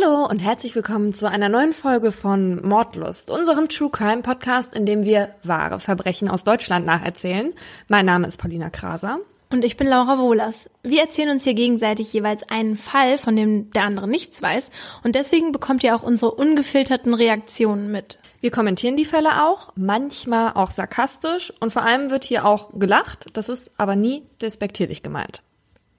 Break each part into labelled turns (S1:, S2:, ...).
S1: Hallo und herzlich willkommen zu einer neuen Folge von Mordlust, unserem True Crime Podcast, in dem wir wahre Verbrechen aus Deutschland nacherzählen. Mein Name ist Paulina Kraser.
S2: Und ich bin Laura Wohlers. Wir erzählen uns hier gegenseitig jeweils einen Fall, von dem der andere nichts weiß. Und deswegen bekommt ihr auch unsere ungefilterten Reaktionen mit.
S1: Wir kommentieren die Fälle auch, manchmal auch sarkastisch und vor allem wird hier auch gelacht. Das ist aber nie despektierlich gemeint.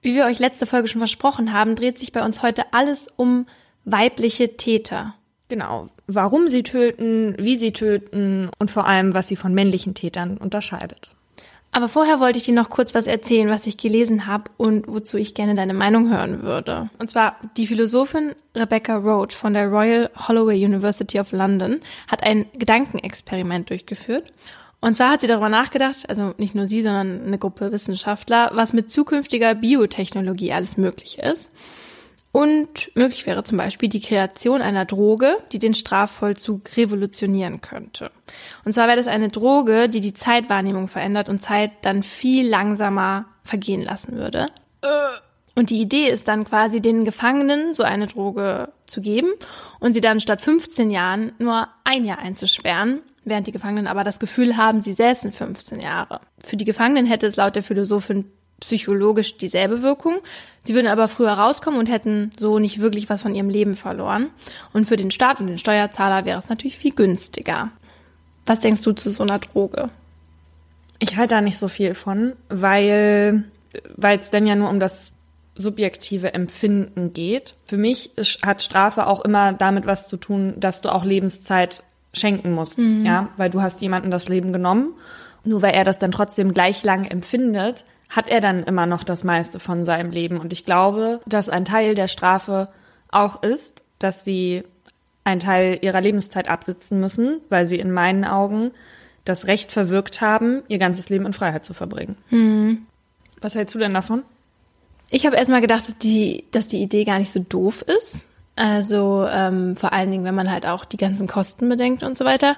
S2: Wie wir euch letzte Folge schon versprochen haben, dreht sich bei uns heute alles um weibliche Täter.
S1: Genau. Warum sie töten, wie sie töten und vor allem, was sie von männlichen Tätern unterscheidet.
S2: Aber vorher wollte ich dir noch kurz was erzählen, was ich gelesen habe und wozu ich gerne deine Meinung hören würde. Und zwar die Philosophin Rebecca Roach von der Royal Holloway University of London hat ein Gedankenexperiment durchgeführt. Und zwar hat sie darüber nachgedacht, also nicht nur sie, sondern eine Gruppe Wissenschaftler, was mit zukünftiger Biotechnologie alles möglich ist. Und möglich wäre zum Beispiel die Kreation einer Droge, die den Strafvollzug revolutionieren könnte. Und zwar wäre das eine Droge, die die Zeitwahrnehmung verändert und Zeit dann viel langsamer vergehen lassen würde. Und die Idee ist dann quasi den Gefangenen so eine Droge zu geben und sie dann statt 15 Jahren nur ein Jahr einzusperren, während die Gefangenen aber das Gefühl haben, sie säßen 15 Jahre. Für die Gefangenen hätte es laut der Philosophin psychologisch dieselbe Wirkung. Sie würden aber früher rauskommen und hätten so nicht wirklich was von ihrem Leben verloren. Und für den Staat und den Steuerzahler wäre es natürlich viel günstiger. Was denkst du zu so einer Droge?
S1: Ich halte da nicht so viel von, weil weil es dann ja nur um das subjektive Empfinden geht. Für mich ist, hat Strafe auch immer damit was zu tun, dass du auch Lebenszeit schenken musst, mhm. ja, weil du hast jemanden das Leben genommen. Nur weil er das dann trotzdem gleich lang empfindet, hat er dann immer noch das meiste von seinem Leben. Und ich glaube, dass ein Teil der Strafe auch ist, dass sie einen Teil ihrer Lebenszeit absitzen müssen, weil sie in meinen Augen das Recht verwirkt haben, ihr ganzes Leben in Freiheit zu verbringen. Mhm. Was hältst du denn davon?
S2: Ich habe erstmal gedacht, dass die, dass die Idee gar nicht so doof ist. Also ähm, vor allen Dingen, wenn man halt auch die ganzen Kosten bedenkt und so weiter.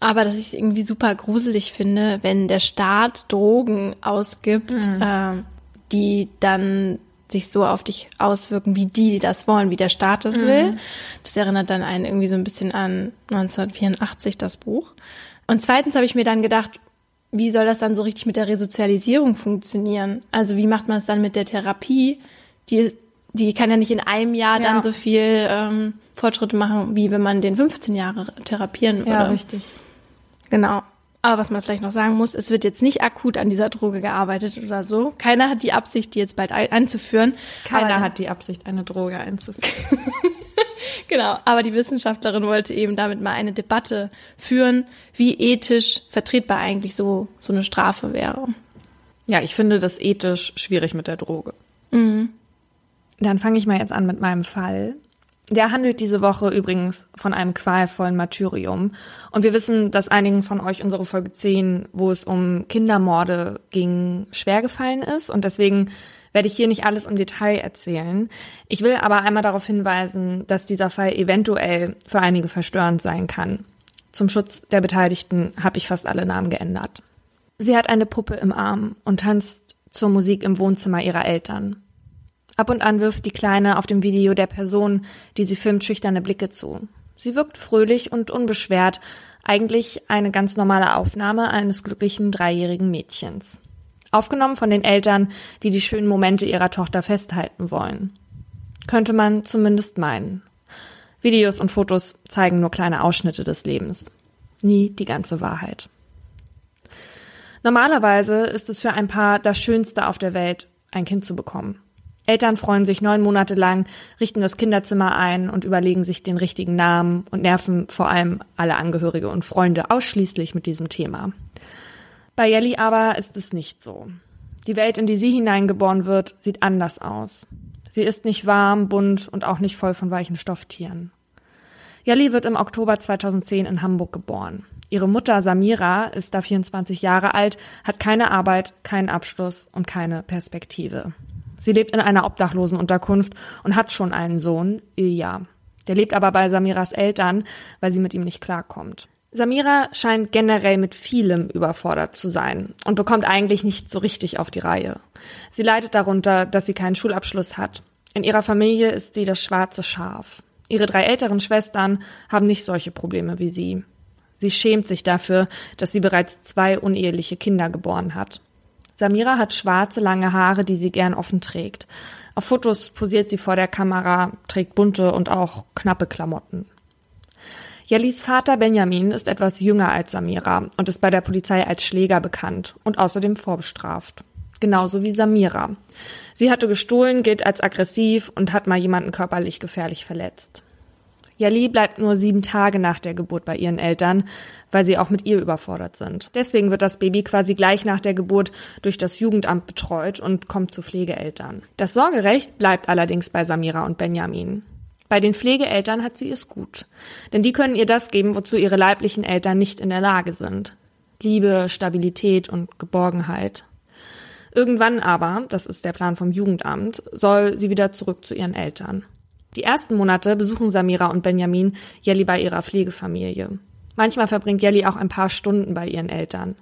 S2: Aber dass ich es irgendwie super gruselig finde, wenn der Staat Drogen ausgibt, mhm. äh, die dann sich so auf dich auswirken, wie die das wollen, wie der Staat das mhm. will. Das erinnert dann einen irgendwie so ein bisschen an 1984, das Buch. Und zweitens habe ich mir dann gedacht, wie soll das dann so richtig mit der Resozialisierung funktionieren? Also wie macht man es dann mit der Therapie? Die, die kann ja nicht in einem Jahr ja. dann so viel ähm, Fortschritte machen, wie wenn man den 15 Jahre therapieren würde.
S1: Ja, richtig.
S2: Genau. Aber was man vielleicht noch sagen muss, es wird jetzt nicht akut an dieser Droge gearbeitet oder so. Keiner hat die Absicht, die jetzt bald einzuführen.
S1: Keiner hat die Absicht, eine Droge einzuführen.
S2: genau. Aber die Wissenschaftlerin wollte eben damit mal eine Debatte führen, wie ethisch vertretbar eigentlich so, so eine Strafe wäre.
S1: Ja, ich finde das ethisch schwierig mit der Droge. Mhm. Dann fange ich mal jetzt an mit meinem Fall. Der handelt diese Woche übrigens von einem qualvollen Martyrium. Und wir wissen, dass einigen von euch unsere Folge 10, wo es um Kindermorde ging, schwer gefallen ist. Und deswegen werde ich hier nicht alles im Detail erzählen. Ich will aber einmal darauf hinweisen, dass dieser Fall eventuell für einige verstörend sein kann. Zum Schutz der Beteiligten habe ich fast alle Namen geändert. Sie hat eine Puppe im Arm und tanzt zur Musik im Wohnzimmer ihrer Eltern. Ab und an wirft die Kleine auf dem Video der Person, die sie filmt, schüchterne Blicke zu. Sie wirkt fröhlich und unbeschwert, eigentlich eine ganz normale Aufnahme eines glücklichen dreijährigen Mädchens. Aufgenommen von den Eltern, die die schönen Momente ihrer Tochter festhalten wollen. Könnte man zumindest meinen. Videos und Fotos zeigen nur kleine Ausschnitte des Lebens. Nie die ganze Wahrheit. Normalerweise ist es für ein Paar das Schönste auf der Welt, ein Kind zu bekommen. Eltern freuen sich neun Monate lang, richten das Kinderzimmer ein und überlegen sich den richtigen Namen und nerven vor allem alle Angehörige und Freunde ausschließlich mit diesem Thema. Bei Jelly aber ist es nicht so. Die Welt, in die sie hineingeboren wird, sieht anders aus. Sie ist nicht warm, bunt und auch nicht voll von weichen Stofftieren. Jelly wird im Oktober 2010 in Hamburg geboren. Ihre Mutter Samira ist da 24 Jahre alt, hat keine Arbeit, keinen Abschluss und keine Perspektive. Sie lebt in einer Obdachlosenunterkunft und hat schon einen Sohn, Ilja. Der lebt aber bei Samiras Eltern, weil sie mit ihm nicht klarkommt. Samira scheint generell mit vielem überfordert zu sein und bekommt eigentlich nicht so richtig auf die Reihe. Sie leidet darunter, dass sie keinen Schulabschluss hat. In ihrer Familie ist sie das schwarze Schaf. Ihre drei älteren Schwestern haben nicht solche Probleme wie sie. Sie schämt sich dafür, dass sie bereits zwei uneheliche Kinder geboren hat. Samira hat schwarze, lange Haare, die sie gern offen trägt. Auf Fotos posiert sie vor der Kamera, trägt bunte und auch knappe Klamotten. Jellis Vater Benjamin ist etwas jünger als Samira und ist bei der Polizei als Schläger bekannt und außerdem vorbestraft. Genauso wie Samira. Sie hatte gestohlen, gilt als aggressiv und hat mal jemanden körperlich gefährlich verletzt. Jelly bleibt nur sieben Tage nach der Geburt bei ihren Eltern, weil sie auch mit ihr überfordert sind. Deswegen wird das Baby quasi gleich nach der Geburt durch das Jugendamt betreut und kommt zu Pflegeeltern. Das Sorgerecht bleibt allerdings bei Samira und Benjamin. Bei den Pflegeeltern hat sie es gut. Denn die können ihr das geben, wozu ihre leiblichen Eltern nicht in der Lage sind. Liebe, Stabilität und Geborgenheit. Irgendwann aber, das ist der Plan vom Jugendamt, soll sie wieder zurück zu ihren Eltern. Die ersten Monate besuchen Samira und Benjamin Jelly bei ihrer Pflegefamilie. Manchmal verbringt Jelly auch ein paar Stunden bei ihren Eltern.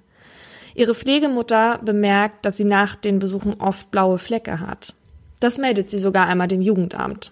S1: Ihre Pflegemutter bemerkt, dass sie nach den Besuchen oft blaue Flecke hat. Das meldet sie sogar einmal dem Jugendamt.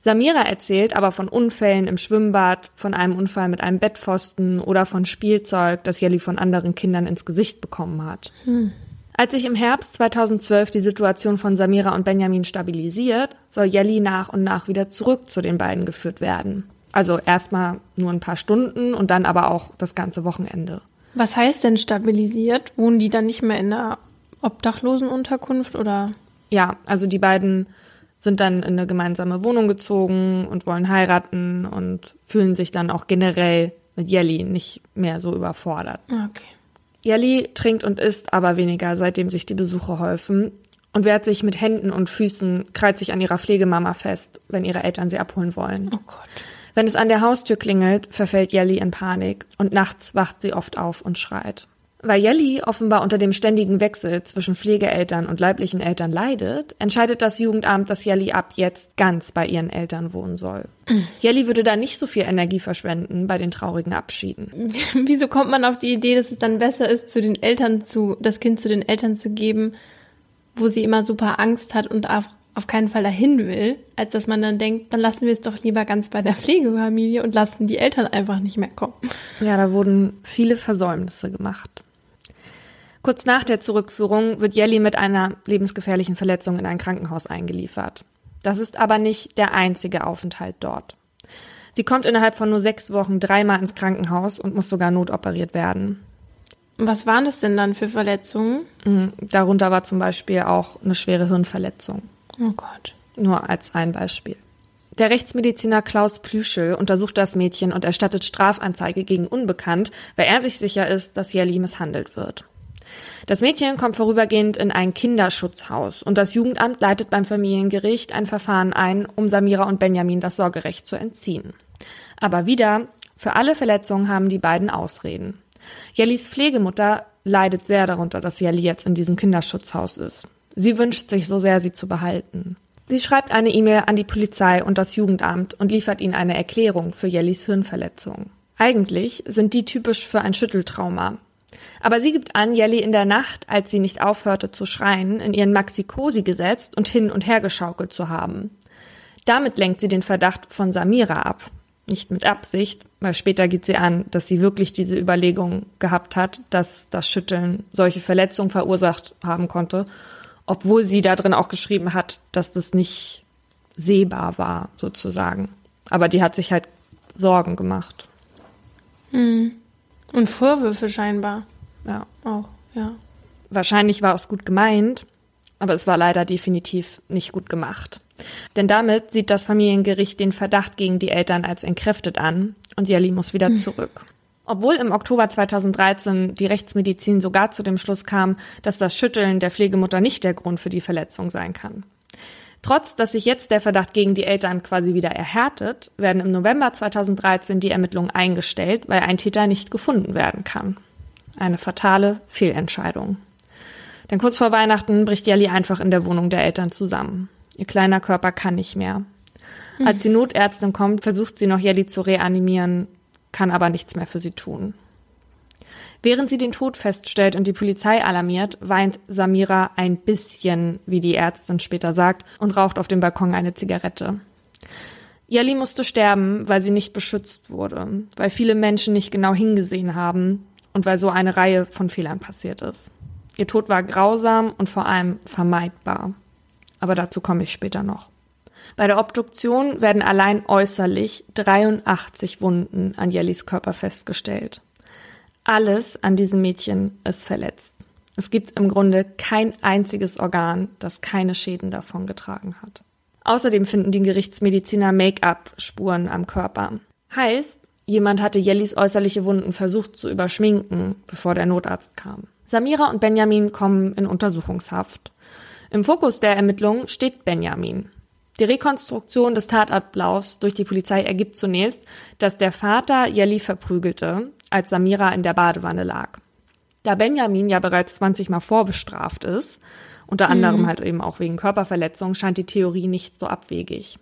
S1: Samira erzählt aber von Unfällen im Schwimmbad, von einem Unfall mit einem Bettpfosten oder von Spielzeug, das Jelly von anderen Kindern ins Gesicht bekommen hat. Hm. Als sich im Herbst 2012 die Situation von Samira und Benjamin stabilisiert, soll Jelly nach und nach wieder zurück zu den beiden geführt werden. Also erstmal nur ein paar Stunden und dann aber auch das ganze Wochenende.
S2: Was heißt denn stabilisiert? Wohnen die dann nicht mehr in einer Obdachlosenunterkunft oder?
S1: Ja, also die beiden sind dann in eine gemeinsame Wohnung gezogen und wollen heiraten und fühlen sich dann auch generell mit Jelly nicht mehr so überfordert.
S2: Okay.
S1: Jelly trinkt und isst aber weniger, seitdem sich die Besuche häufen und wehrt sich mit Händen und Füßen, krallt sich an ihrer Pflegemama fest, wenn ihre Eltern sie abholen wollen.
S2: Oh Gott.
S1: Wenn es an der Haustür klingelt, verfällt Jelly in Panik und nachts wacht sie oft auf und schreit. Weil Jelly offenbar unter dem ständigen Wechsel zwischen Pflegeeltern und leiblichen Eltern leidet, entscheidet das Jugendamt, dass Jelly ab jetzt ganz bei ihren Eltern wohnen soll. Mhm. Jelly würde da nicht so viel Energie verschwenden bei den traurigen Abschieden.
S2: Wieso kommt man auf die Idee, dass es dann besser ist, zu den Eltern zu, das Kind zu den Eltern zu geben, wo sie immer super Angst hat und auf, auf keinen Fall dahin will, als dass man dann denkt, dann lassen wir es doch lieber ganz bei der Pflegefamilie und lassen die Eltern einfach nicht mehr kommen.
S1: Ja, da wurden viele Versäumnisse gemacht. Kurz nach der Zurückführung wird Jelly mit einer lebensgefährlichen Verletzung in ein Krankenhaus eingeliefert. Das ist aber nicht der einzige Aufenthalt dort. Sie kommt innerhalb von nur sechs Wochen dreimal ins Krankenhaus und muss sogar notoperiert werden.
S2: Was waren das denn dann für Verletzungen?
S1: Mhm, darunter war zum Beispiel auch eine schwere Hirnverletzung.
S2: Oh Gott.
S1: Nur als ein Beispiel. Der Rechtsmediziner Klaus Plüschel untersucht das Mädchen und erstattet Strafanzeige gegen Unbekannt, weil er sich sicher ist, dass Jelly misshandelt wird. Das Mädchen kommt vorübergehend in ein Kinderschutzhaus und das Jugendamt leitet beim Familiengericht ein Verfahren ein, um Samira und Benjamin das Sorgerecht zu entziehen. Aber wieder, für alle Verletzungen haben die beiden Ausreden. Jellis Pflegemutter leidet sehr darunter, dass Jelly jetzt in diesem Kinderschutzhaus ist. Sie wünscht sich so sehr, sie zu behalten. Sie schreibt eine E-Mail an die Polizei und das Jugendamt und liefert ihnen eine Erklärung für Jellis Hirnverletzung. Eigentlich sind die typisch für ein Schütteltrauma, aber sie gibt an, Jelly in der Nacht, als sie nicht aufhörte zu schreien, in ihren Maxi-Cosi gesetzt und hin und her geschaukelt zu haben. Damit lenkt sie den Verdacht von Samira ab. Nicht mit Absicht, weil später gibt sie an, dass sie wirklich diese Überlegung gehabt hat, dass das Schütteln solche Verletzungen verursacht haben konnte, obwohl sie da drin auch geschrieben hat, dass das nicht sehbar war, sozusagen. Aber die hat sich halt Sorgen gemacht.
S2: Hm. Und Vorwürfe scheinbar.
S1: Ja.
S2: Auch, ja.
S1: Wahrscheinlich war es gut gemeint, aber es war leider definitiv nicht gut gemacht. Denn damit sieht das Familiengericht den Verdacht gegen die Eltern als entkräftet an und Jelly muss wieder hm. zurück. Obwohl im Oktober 2013 die Rechtsmedizin sogar zu dem Schluss kam, dass das Schütteln der Pflegemutter nicht der Grund für die Verletzung sein kann. Trotz, dass sich jetzt der Verdacht gegen die Eltern quasi wieder erhärtet, werden im November 2013 die Ermittlungen eingestellt, weil ein Täter nicht gefunden werden kann. Eine fatale Fehlentscheidung. Denn kurz vor Weihnachten bricht Jelly einfach in der Wohnung der Eltern zusammen. Ihr kleiner Körper kann nicht mehr. Hm. Als die Notärztin kommt, versucht sie noch Jelly zu reanimieren, kann aber nichts mehr für sie tun. Während sie den Tod feststellt und die Polizei alarmiert, weint Samira ein bisschen, wie die Ärztin später sagt, und raucht auf dem Balkon eine Zigarette. Jelly musste sterben, weil sie nicht beschützt wurde, weil viele Menschen nicht genau hingesehen haben und weil so eine Reihe von Fehlern passiert ist. Ihr Tod war grausam und vor allem vermeidbar. Aber dazu komme ich später noch. Bei der Obduktion werden allein äußerlich 83 Wunden an Jellys Körper festgestellt. Alles an diesem Mädchen ist verletzt. Es gibt im Grunde kein einziges Organ, das keine Schäden davongetragen hat. Außerdem finden die Gerichtsmediziner Make-up-Spuren am Körper. Heißt, jemand hatte Jellys äußerliche Wunden versucht zu überschminken, bevor der Notarzt kam. Samira und Benjamin kommen in Untersuchungshaft. Im Fokus der Ermittlungen steht Benjamin. Die Rekonstruktion des Tatablaufs durch die Polizei ergibt zunächst, dass der Vater Jelly verprügelte, als Samira in der Badewanne lag. Da Benjamin ja bereits 20 Mal vorbestraft ist, unter anderem mhm. halt eben auch wegen Körperverletzung, scheint die Theorie nicht so abwegig.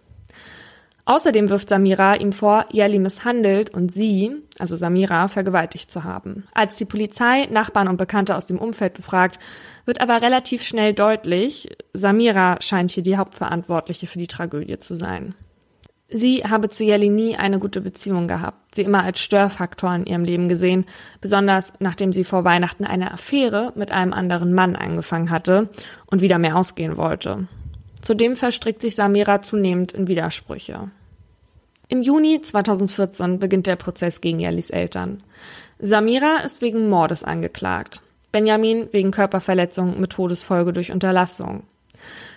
S1: Außerdem wirft Samira ihm vor, Jelly misshandelt und sie, also Samira, vergewaltigt zu haben. Als die Polizei Nachbarn und Bekannte aus dem Umfeld befragt, wird aber relativ schnell deutlich, Samira scheint hier die Hauptverantwortliche für die Tragödie zu sein. Sie habe zu Jelly nie eine gute Beziehung gehabt, sie immer als Störfaktor in ihrem Leben gesehen, besonders nachdem sie vor Weihnachten eine Affäre mit einem anderen Mann angefangen hatte und wieder mehr ausgehen wollte. Zudem verstrickt sich Samira zunehmend in Widersprüche. Im Juni 2014 beginnt der Prozess gegen Jellis Eltern. Samira ist wegen Mordes angeklagt, Benjamin wegen Körperverletzung mit Todesfolge durch Unterlassung.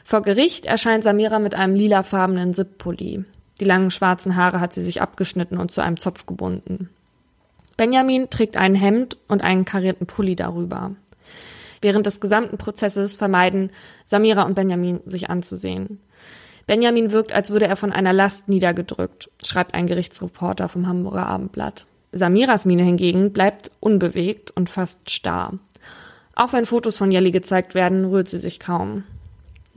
S1: Vor Gericht erscheint Samira mit einem lilafarbenen Sippulli. Die langen schwarzen Haare hat sie sich abgeschnitten und zu einem Zopf gebunden. Benjamin trägt ein Hemd und einen karierten Pulli darüber. Während des gesamten Prozesses vermeiden Samira und Benjamin sich anzusehen. Benjamin wirkt, als würde er von einer Last niedergedrückt, schreibt ein Gerichtsreporter vom Hamburger Abendblatt. Samiras Miene hingegen bleibt unbewegt und fast starr. Auch wenn Fotos von Jelly gezeigt werden, rührt sie sich kaum.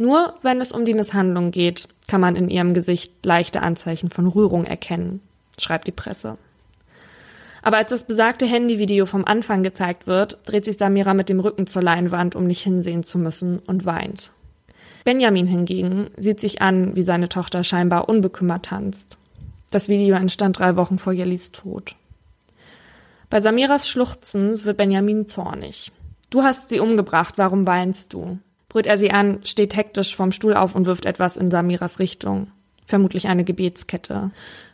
S1: Nur wenn es um die Misshandlung geht, kann man in ihrem Gesicht leichte Anzeichen von Rührung erkennen, schreibt die Presse. Aber als das besagte Handyvideo vom Anfang gezeigt wird, dreht sich Samira mit dem Rücken zur Leinwand, um nicht hinsehen zu müssen, und weint. Benjamin hingegen sieht sich an, wie seine Tochter scheinbar unbekümmert tanzt. Das Video entstand drei Wochen vor Jellis Tod. Bei Samiras Schluchzen wird Benjamin zornig. Du hast sie umgebracht, warum weinst du? Brüllt er sie an, steht hektisch vom Stuhl auf und wirft etwas in Samiras Richtung. Vermutlich eine Gebetskette.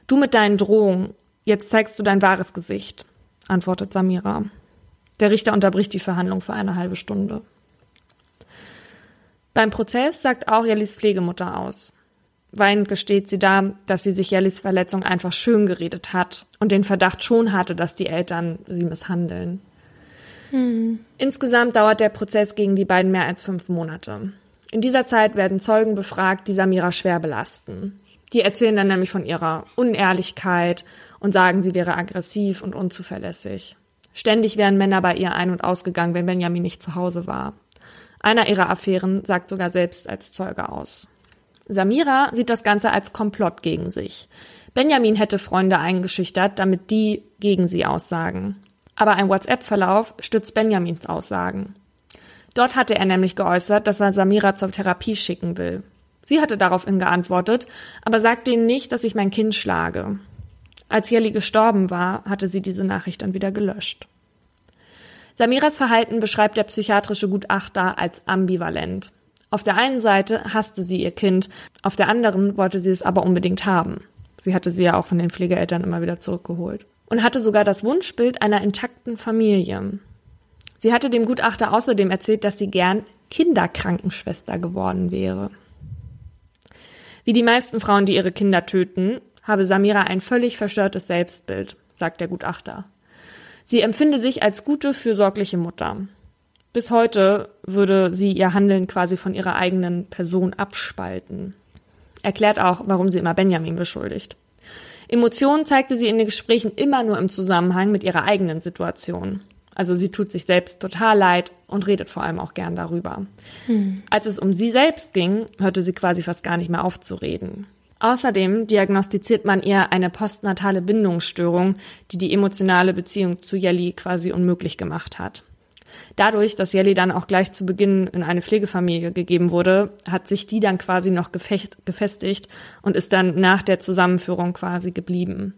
S1: Du mit deinen Drohungen, Jetzt zeigst du dein wahres Gesicht, antwortet Samira. Der Richter unterbricht die Verhandlung für eine halbe Stunde. Beim Prozess sagt auch Jellis Pflegemutter aus. Weinend gesteht sie da, dass sie sich Jellis Verletzung einfach schön geredet hat und den Verdacht schon hatte, dass die Eltern sie misshandeln. Hm. Insgesamt dauert der Prozess gegen die beiden mehr als fünf Monate. In dieser Zeit werden Zeugen befragt, die Samira schwer belasten. Die erzählen dann nämlich von ihrer Unehrlichkeit und sagen, sie wäre aggressiv und unzuverlässig. Ständig wären Männer bei ihr ein- und ausgegangen, wenn Benjamin nicht zu Hause war. Einer ihrer Affären sagt sogar selbst als Zeuge aus. Samira sieht das Ganze als Komplott gegen sich. Benjamin hätte Freunde eingeschüchtert, damit die gegen sie aussagen. Aber ein WhatsApp-Verlauf stützt Benjamins Aussagen. Dort hatte er nämlich geäußert, dass er Samira zur Therapie schicken will. Sie hatte daraufhin geantwortet, aber sagt denen nicht, dass ich mein Kind schlage. Als Jelly gestorben war, hatte sie diese Nachricht dann wieder gelöscht. Samiras Verhalten beschreibt der psychiatrische Gutachter als ambivalent. Auf der einen Seite hasste sie ihr Kind, auf der anderen wollte sie es aber unbedingt haben. Sie hatte sie ja auch von den Pflegeeltern immer wieder zurückgeholt. Und hatte sogar das Wunschbild einer intakten Familie. Sie hatte dem Gutachter außerdem erzählt, dass sie gern Kinderkrankenschwester geworden wäre. Wie die meisten Frauen, die ihre Kinder töten, habe Samira ein völlig verstörtes Selbstbild, sagt der Gutachter. Sie empfinde sich als gute, fürsorgliche Mutter. Bis heute würde sie ihr Handeln quasi von ihrer eigenen Person abspalten. Erklärt auch, warum sie immer Benjamin beschuldigt. Emotionen zeigte sie in den Gesprächen immer nur im Zusammenhang mit ihrer eigenen Situation. Also sie tut sich selbst total leid und redet vor allem auch gern darüber. Hm. Als es um sie selbst ging, hörte sie quasi fast gar nicht mehr auf zu reden. Außerdem diagnostiziert man ihr eine postnatale Bindungsstörung, die die emotionale Beziehung zu Jelly quasi unmöglich gemacht hat. Dadurch, dass Jelly dann auch gleich zu Beginn in eine Pflegefamilie gegeben wurde, hat sich die dann quasi noch gefestigt und ist dann nach der Zusammenführung quasi geblieben.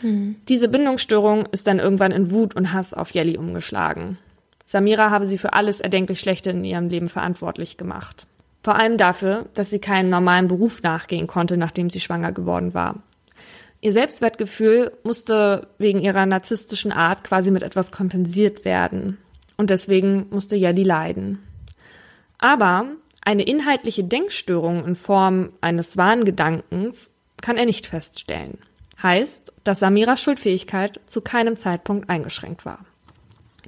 S1: Hm. Diese Bindungsstörung ist dann irgendwann in Wut und Hass auf Jelly umgeschlagen. Samira habe sie für alles erdenklich Schlechte in ihrem Leben verantwortlich gemacht. Vor allem dafür, dass sie keinen normalen Beruf nachgehen konnte, nachdem sie schwanger geworden war. Ihr Selbstwertgefühl musste wegen ihrer narzisstischen Art quasi mit etwas kompensiert werden. Und deswegen musste Jelly leiden. Aber eine inhaltliche Denkstörung in Form eines Wahngedankens kann er nicht feststellen. Heißt, dass Samiras Schuldfähigkeit zu keinem Zeitpunkt eingeschränkt war.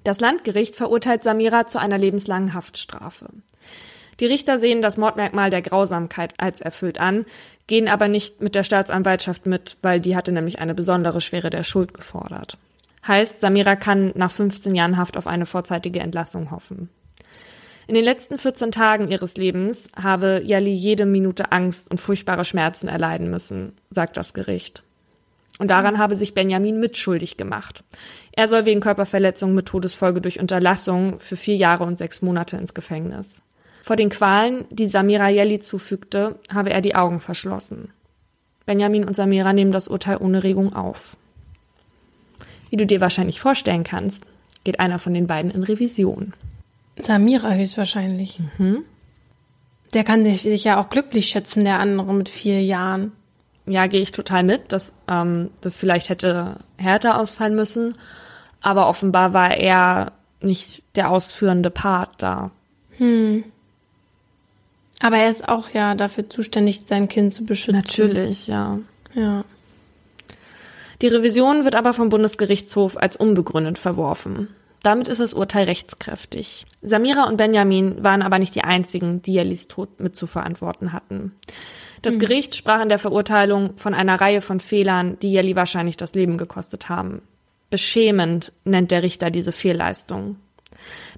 S1: Das Landgericht verurteilt Samira zu einer lebenslangen Haftstrafe. Die Richter sehen das Mordmerkmal der Grausamkeit als erfüllt an, gehen aber nicht mit der Staatsanwaltschaft mit, weil die hatte nämlich eine besondere Schwere der Schuld gefordert. Heißt, Samira kann nach 15 Jahren Haft auf eine vorzeitige Entlassung hoffen. In den letzten 14 Tagen ihres Lebens habe Yali jede Minute Angst und furchtbare Schmerzen erleiden müssen, sagt das Gericht. Und daran habe sich Benjamin mitschuldig gemacht. Er soll wegen Körperverletzung mit Todesfolge durch Unterlassung für vier Jahre und sechs Monate ins Gefängnis. Vor den Qualen, die Samira Jelly zufügte, habe er die Augen verschlossen. Benjamin und Samira nehmen das Urteil ohne Regung auf. Wie du dir wahrscheinlich vorstellen kannst, geht einer von den beiden in Revision.
S2: Samira höchstwahrscheinlich. Mhm. Der kann sich, ja auch glücklich schätzen, der andere mit vier Jahren.
S1: Ja, gehe ich total mit, dass ähm, das vielleicht hätte härter ausfallen müssen. Aber offenbar war er nicht der ausführende Part da. Hm.
S2: Aber er ist auch ja dafür zuständig, sein Kind zu beschützen.
S1: Natürlich, ja.
S2: Ja.
S1: Die Revision wird aber vom Bundesgerichtshof als unbegründet verworfen. Damit ist das Urteil rechtskräftig. Samira und Benjamin waren aber nicht die einzigen, die Jellis Tod mit zu verantworten hatten. Das mhm. Gericht sprach in der Verurteilung von einer Reihe von Fehlern, die Jelly wahrscheinlich das Leben gekostet haben. Beschämend nennt der Richter diese Fehlleistung.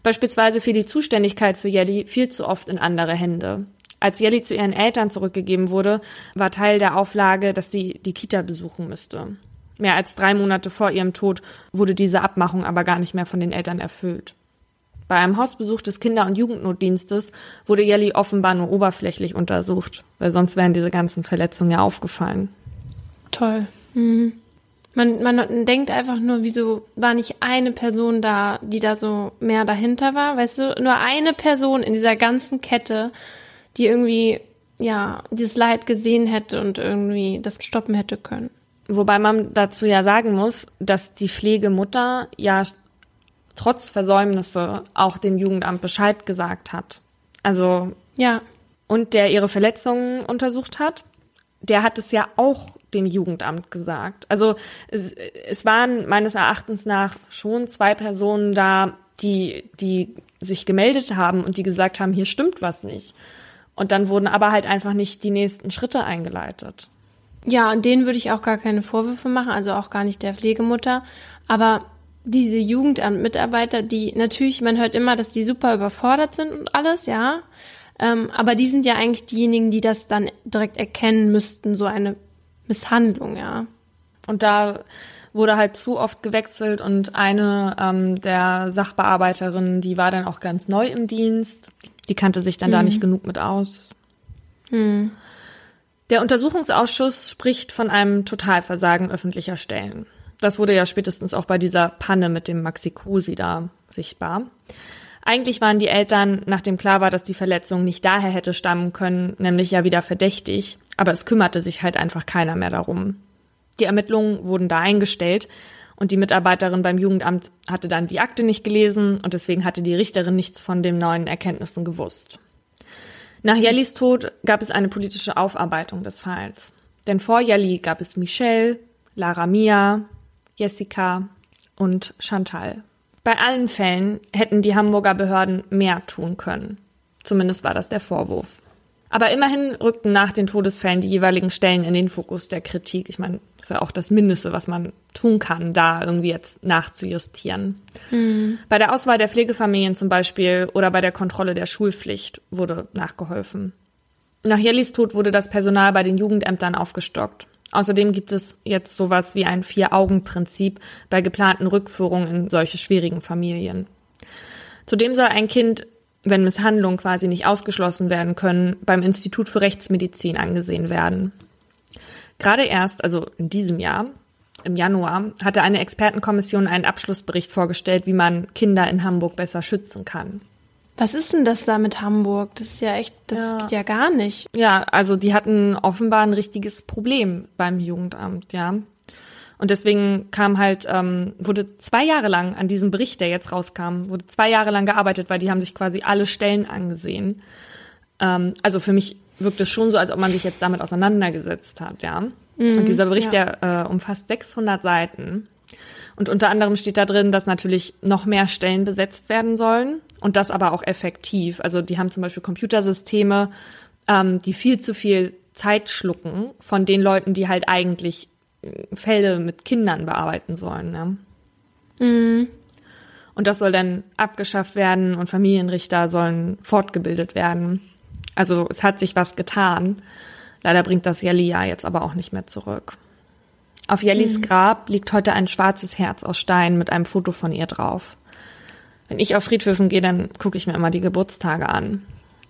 S1: Beispielsweise fiel die Zuständigkeit für Jelly viel zu oft in andere Hände. Als Jelly zu ihren Eltern zurückgegeben wurde, war Teil der Auflage, dass sie die Kita besuchen müsste. Mehr als drei Monate vor ihrem Tod wurde diese Abmachung aber gar nicht mehr von den Eltern erfüllt. Bei einem Hausbesuch des Kinder- und Jugendnotdienstes wurde Jelly offenbar nur oberflächlich untersucht, weil sonst wären diese ganzen Verletzungen ja aufgefallen.
S2: Toll. Mhm. Man, man denkt einfach nur, wieso war nicht eine Person da, die da so mehr dahinter war? Weißt du, nur eine Person in dieser ganzen Kette, die irgendwie, ja, dieses Leid gesehen hätte und irgendwie das stoppen hätte können.
S1: Wobei man dazu ja sagen muss, dass die Pflegemutter ja trotz Versäumnisse auch dem Jugendamt Bescheid gesagt hat. Also.
S2: Ja.
S1: Und der ihre Verletzungen untersucht hat, der hat es ja auch dem Jugendamt gesagt. Also es, es waren meines Erachtens nach schon zwei Personen da, die, die sich gemeldet haben und die gesagt haben, hier stimmt was nicht. Und dann wurden aber halt einfach nicht die nächsten Schritte eingeleitet.
S2: Ja, und denen würde ich auch gar keine Vorwürfe machen, also auch gar nicht der Pflegemutter. Aber diese Jugendamtmitarbeiter, die natürlich, man hört immer, dass die super überfordert sind und alles, ja. Ähm, aber die sind ja eigentlich diejenigen, die das dann direkt erkennen müssten, so eine Misshandlung, ja.
S1: Und da wurde halt zu oft gewechselt und eine ähm, der Sachbearbeiterinnen, die war dann auch ganz neu im Dienst. Die kannte sich dann mhm. da nicht genug mit aus. Mhm. Der Untersuchungsausschuss spricht von einem Totalversagen öffentlicher Stellen. Das wurde ja spätestens auch bei dieser Panne mit dem Maxi Cosi da sichtbar. Eigentlich waren die Eltern, nachdem klar war, dass die Verletzung nicht daher hätte stammen können, nämlich ja wieder verdächtig, aber es kümmerte sich halt einfach keiner mehr darum. Die Ermittlungen wurden da eingestellt und die Mitarbeiterin beim Jugendamt hatte dann die Akte nicht gelesen und deswegen hatte die Richterin nichts von den neuen Erkenntnissen gewusst. Nach Jellis Tod gab es eine politische Aufarbeitung des Falls. Denn vor Jelly gab es Michelle, Lara Mia, Jessica und Chantal. Bei allen Fällen hätten die Hamburger Behörden mehr tun können. Zumindest war das der Vorwurf. Aber immerhin rückten nach den Todesfällen die jeweiligen Stellen in den Fokus der Kritik. Ich meine, das ist ja auch das Mindeste, was man tun kann, da irgendwie jetzt nachzujustieren. Mhm. Bei der Auswahl der Pflegefamilien zum Beispiel oder bei der Kontrolle der Schulpflicht wurde nachgeholfen. Nach Jellis Tod wurde das Personal bei den Jugendämtern aufgestockt. Außerdem gibt es jetzt sowas wie ein Vier-Augen-Prinzip bei geplanten Rückführungen in solche schwierigen Familien. Zudem soll ein Kind, wenn Misshandlungen quasi nicht ausgeschlossen werden können, beim Institut für Rechtsmedizin angesehen werden. Gerade erst, also in diesem Jahr, im Januar, hatte eine Expertenkommission einen Abschlussbericht vorgestellt, wie man Kinder in Hamburg besser schützen kann.
S2: Was ist denn das da mit Hamburg? Das ist ja echt, das ja. geht ja gar nicht.
S1: Ja, also die hatten offenbar ein richtiges Problem beim Jugendamt, ja. Und deswegen kam halt, ähm, wurde zwei Jahre lang an diesem Bericht, der jetzt rauskam, wurde zwei Jahre lang gearbeitet, weil die haben sich quasi alle Stellen angesehen. Ähm, also für mich wirkt es schon so, als ob man sich jetzt damit auseinandergesetzt hat, ja. Mhm, Und dieser Bericht, ja. der äh, umfasst 600 Seiten. Und unter anderem steht da drin, dass natürlich noch mehr Stellen besetzt werden sollen und das aber auch effektiv. Also die haben zum Beispiel Computersysteme, ähm, die viel zu viel Zeit schlucken von den Leuten, die halt eigentlich Fälle mit Kindern bearbeiten sollen. Ne? Mhm. Und das soll dann abgeschafft werden und Familienrichter sollen fortgebildet werden. Also es hat sich was getan. Leider bringt das Jelly ja jetzt aber auch nicht mehr zurück. Auf Jellis mhm. Grab liegt heute ein schwarzes Herz aus Stein mit einem Foto von ihr drauf. Wenn ich auf Friedhöfen gehe, dann gucke ich mir immer die Geburtstage an.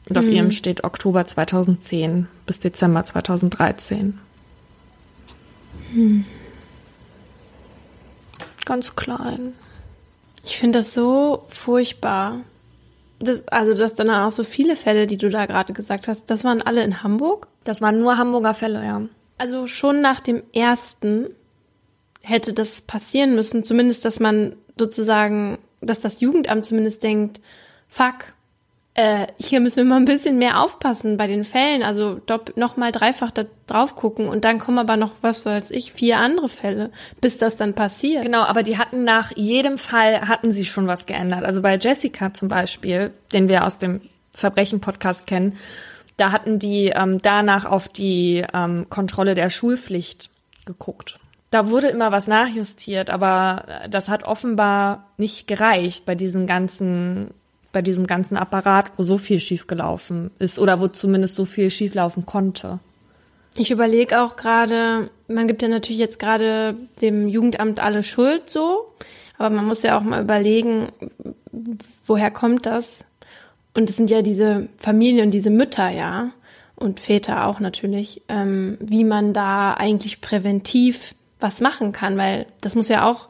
S1: Und auf mhm. ihrem steht Oktober 2010 bis Dezember 2013. Ganz klein.
S2: Ich finde das so furchtbar. Das, also, dass dann auch so viele Fälle, die du da gerade gesagt hast, das waren alle in Hamburg?
S1: Das waren nur Hamburger Fälle, ja.
S2: Also schon nach dem ersten hätte das passieren müssen, zumindest, dass man sozusagen, dass das Jugendamt zumindest denkt, fuck, äh, hier müssen wir mal ein bisschen mehr aufpassen bei den Fällen, also nochmal dreifach da drauf gucken und dann kommen aber noch, was weiß ich, vier andere Fälle, bis das dann passiert.
S1: Genau, aber die hatten nach jedem Fall, hatten sie schon was geändert. Also bei Jessica zum Beispiel, den wir aus dem Verbrechen-Podcast kennen, da hatten die ähm, danach auf die ähm, Kontrolle der Schulpflicht geguckt. Da wurde immer was nachjustiert, aber das hat offenbar nicht gereicht bei diesen ganzen, bei diesem ganzen Apparat, wo so viel schiefgelaufen ist oder wo zumindest so viel schieflaufen konnte.
S2: Ich überlege auch gerade, man gibt ja natürlich jetzt gerade dem Jugendamt alle Schuld so, aber man muss ja auch mal überlegen, woher kommt das? Und es sind ja diese Familien diese Mütter, ja, und Väter auch natürlich, ähm, wie man da eigentlich präventiv was machen kann, weil das muss ja auch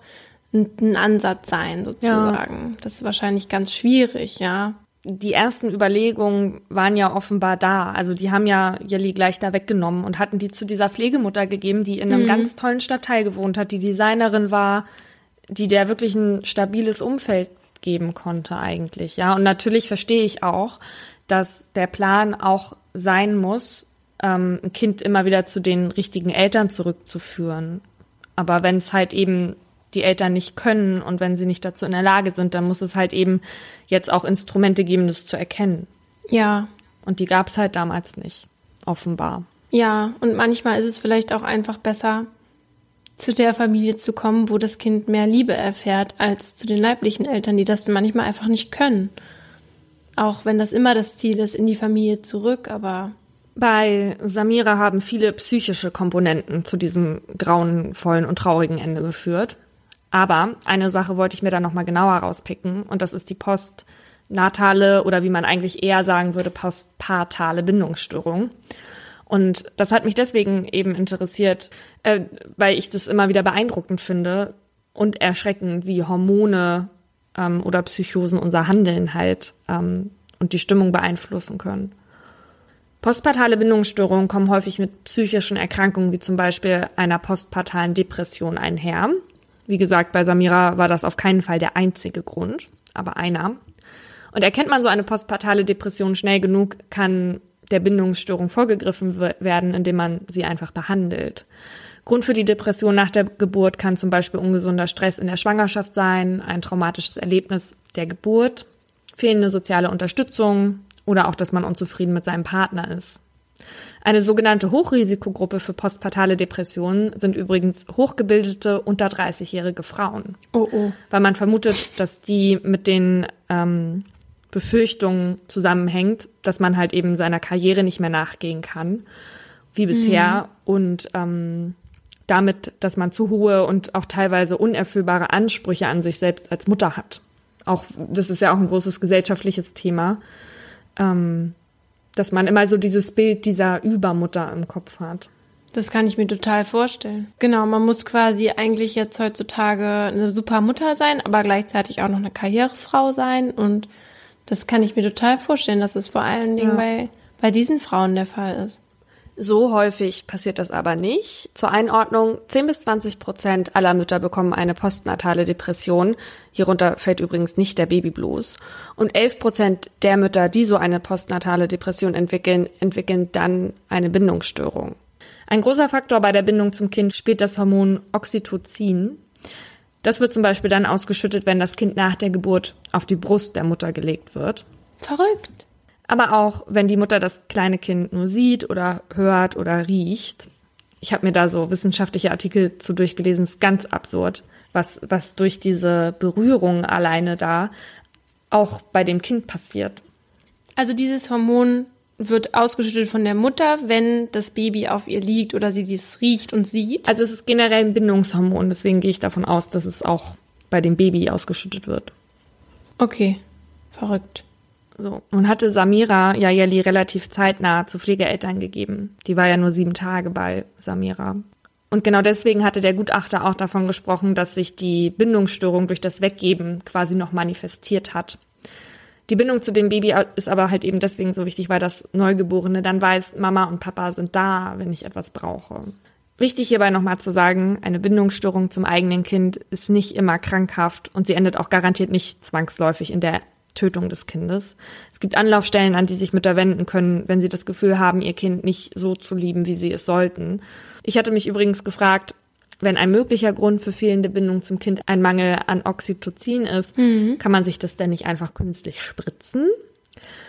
S2: ein, Ansatz sein, sozusagen. Ja. Das ist wahrscheinlich ganz schwierig, ja.
S1: Die ersten Überlegungen waren ja offenbar da. Also die haben ja Jelly gleich da weggenommen und hatten die zu dieser Pflegemutter gegeben, die in einem mhm. ganz tollen Stadtteil gewohnt hat, die Designerin war, die der wirklich ein stabiles Umfeld geben konnte eigentlich. Ja, und natürlich verstehe ich auch, dass der Plan auch sein muss, ähm, ein Kind immer wieder zu den richtigen Eltern zurückzuführen. Aber wenn es halt eben die Eltern nicht können und wenn sie nicht dazu in der Lage sind, dann muss es halt eben jetzt auch Instrumente geben, das zu erkennen.
S2: Ja.
S1: Und die gab es halt damals nicht, offenbar.
S2: Ja, und manchmal ist es vielleicht auch einfach besser, zu der Familie zu kommen, wo das Kind mehr Liebe erfährt, als zu den leiblichen Eltern, die das manchmal einfach nicht können. Auch wenn das immer das Ziel ist, in die Familie zurück, aber.
S1: Bei Samira haben viele psychische Komponenten zu diesem grauenvollen und traurigen Ende geführt. Aber eine Sache wollte ich mir da nochmal genauer rauspicken, und das ist die postnatale oder wie man eigentlich eher sagen würde, postpartale Bindungsstörung. Und das hat mich deswegen eben interessiert, äh, weil ich das immer wieder beeindruckend finde und erschreckend, wie Hormone ähm, oder Psychosen unser Handeln halt ähm, und die Stimmung beeinflussen können. Postpartale Bindungsstörungen kommen häufig mit psychischen Erkrankungen wie zum Beispiel einer postpartalen Depression einher. Wie gesagt, bei Samira war das auf keinen Fall der einzige Grund, aber einer. Und erkennt man so eine postpartale Depression schnell genug, kann der Bindungsstörung vorgegriffen werden, indem man sie einfach behandelt. Grund für die Depression nach der Geburt kann zum Beispiel ungesunder Stress in der Schwangerschaft sein, ein traumatisches Erlebnis der Geburt, fehlende soziale Unterstützung oder auch, dass man unzufrieden mit seinem Partner ist. Eine sogenannte Hochrisikogruppe für postpartale Depressionen sind übrigens hochgebildete unter 30-jährige Frauen.
S2: Oh, oh.
S1: Weil man vermutet, dass die mit den ähm, Befürchtung zusammenhängt, dass man halt eben seiner Karriere nicht mehr nachgehen kann, wie bisher. Mhm. Und ähm, damit, dass man zu hohe und auch teilweise unerfüllbare Ansprüche an sich selbst als Mutter hat. Auch, das ist ja auch ein großes gesellschaftliches Thema, ähm, dass man immer so dieses Bild dieser Übermutter im Kopf hat.
S2: Das kann ich mir total vorstellen. Genau, man muss quasi eigentlich jetzt heutzutage eine super Mutter sein, aber gleichzeitig auch noch eine Karrierefrau sein. Und das kann ich mir total vorstellen, dass es vor allen Dingen ja. bei, bei diesen Frauen der Fall ist.
S1: So häufig passiert das aber nicht. Zur Einordnung, 10 bis 20 Prozent aller Mütter bekommen eine postnatale Depression. Hierunter fällt übrigens nicht der Babyblues. Und 11 Prozent der Mütter, die so eine postnatale Depression entwickeln, entwickeln dann eine Bindungsstörung. Ein großer Faktor bei der Bindung zum Kind spielt das Hormon Oxytocin. Das wird zum Beispiel dann ausgeschüttet, wenn das Kind nach der Geburt auf die Brust der Mutter gelegt wird.
S2: Verrückt.
S1: Aber auch, wenn die Mutter das kleine Kind nur sieht oder hört oder riecht. Ich habe mir da so wissenschaftliche Artikel zu durchgelesen, ist ganz absurd, was, was durch diese Berührung alleine da auch bei dem Kind passiert.
S2: Also dieses Hormon wird ausgeschüttet von der Mutter, wenn das Baby auf ihr liegt oder sie dies riecht und sieht.
S1: Also es ist generell ein Bindungshormon, deswegen gehe ich davon aus, dass es auch bei dem Baby ausgeschüttet wird.
S2: Okay, verrückt.
S1: So, nun hatte Samira Jayeli relativ zeitnah zu Pflegeeltern gegeben. Die war ja nur sieben Tage bei Samira. Und genau deswegen hatte der Gutachter auch davon gesprochen, dass sich die Bindungsstörung durch das Weggeben quasi noch manifestiert hat. Die Bindung zu dem Baby ist aber halt eben deswegen so wichtig, weil das Neugeborene dann weiß, Mama und Papa sind da, wenn ich etwas brauche. Wichtig hierbei nochmal zu sagen, eine Bindungsstörung zum eigenen Kind ist nicht immer krankhaft und sie endet auch garantiert nicht zwangsläufig in der Tötung des Kindes. Es gibt Anlaufstellen, an die sich Mütter wenden können, wenn sie das Gefühl haben, ihr Kind nicht so zu lieben, wie sie es sollten. Ich hatte mich übrigens gefragt, wenn ein möglicher Grund für fehlende Bindung zum Kind ein Mangel an Oxytocin ist, mhm. kann man sich das denn nicht einfach künstlich spritzen?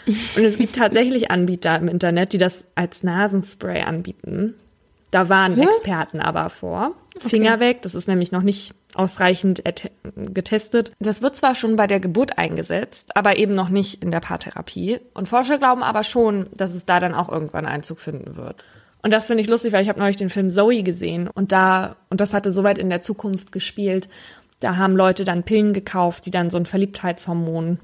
S1: Und es gibt tatsächlich Anbieter im Internet, die das als Nasenspray anbieten. Da waren? Experten aber vor. Okay. Finger weg, das ist nämlich noch nicht ausreichend getestet. Das wird zwar schon bei der Geburt eingesetzt, aber eben noch nicht in der Paartherapie. Und Forscher glauben aber schon, dass es da dann auch irgendwann Einzug finden wird. Und das finde ich lustig, weil ich habe neulich den Film Zoe gesehen und da, und das hatte soweit in der Zukunft gespielt, da haben Leute dann Pillen gekauft, die dann so ein Verliebtheitshormon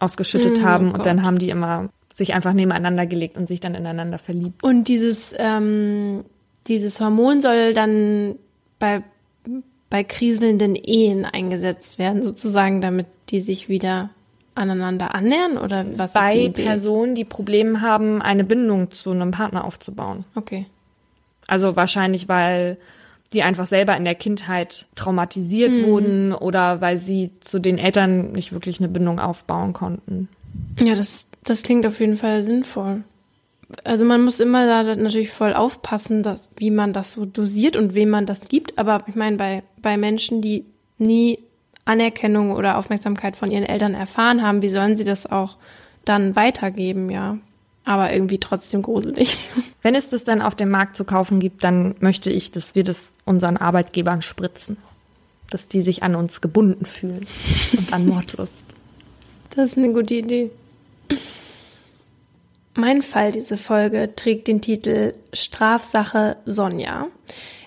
S1: ausgeschüttet mm, haben oh und dann haben die immer sich einfach nebeneinander gelegt und sich dann ineinander verliebt.
S2: Und dieses, ähm, dieses Hormon soll dann bei, bei kriselnden Ehen eingesetzt werden, sozusagen, damit die sich wieder aneinander annähern oder was
S1: Bei ist die Personen, die Probleme haben, eine Bindung zu einem Partner aufzubauen.
S2: Okay.
S1: Also wahrscheinlich, weil die einfach selber in der Kindheit traumatisiert mhm. wurden oder weil sie zu den Eltern nicht wirklich eine Bindung aufbauen konnten.
S2: Ja, das, das klingt auf jeden Fall sinnvoll. Also man muss immer da natürlich voll aufpassen, dass, wie man das so dosiert und wem man das gibt. Aber ich meine, bei, bei Menschen, die nie Anerkennung oder Aufmerksamkeit von ihren Eltern erfahren haben, wie sollen sie das auch dann weitergeben, ja? Aber irgendwie trotzdem gruselig.
S1: Wenn es das dann auf dem Markt zu kaufen gibt, dann möchte ich, dass wir das unseren Arbeitgebern spritzen. Dass die sich an uns gebunden fühlen und an Mordlust.
S2: Das ist eine gute Idee. Mein Fall diese Folge trägt den Titel Strafsache Sonja.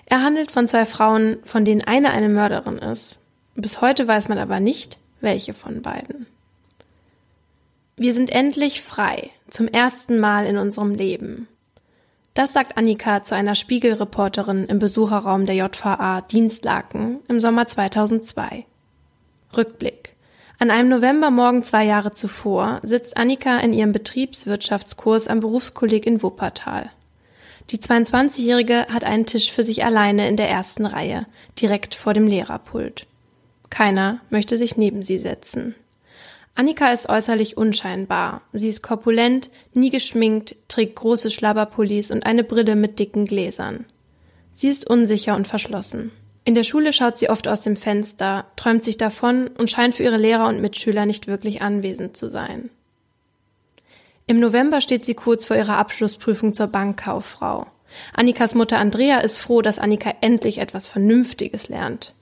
S2: Er handelt von zwei Frauen, von denen eine eine Mörderin ist. Bis heute weiß man aber nicht, welche von beiden. Wir sind endlich frei, zum ersten Mal in unserem Leben. Das sagt Annika zu einer Spiegelreporterin im Besucherraum der JVA Dienstlaken im Sommer 2002. Rückblick. An einem Novembermorgen zwei Jahre zuvor sitzt Annika in ihrem Betriebswirtschaftskurs am Berufskolleg in Wuppertal. Die 22-Jährige hat einen Tisch für sich alleine in der ersten Reihe, direkt vor dem Lehrerpult. Keiner möchte sich neben sie setzen. Annika ist äußerlich unscheinbar. Sie ist korpulent, nie geschminkt, trägt große Schlabberpullis und eine Brille mit dicken Gläsern. Sie ist unsicher und verschlossen. In der Schule schaut sie oft aus dem Fenster, träumt sich davon und scheint für ihre Lehrer und Mitschüler nicht wirklich anwesend zu sein. Im November steht sie kurz vor ihrer Abschlussprüfung zur Bankkauffrau. Annikas Mutter Andrea ist froh, dass Annika endlich etwas Vernünftiges lernt.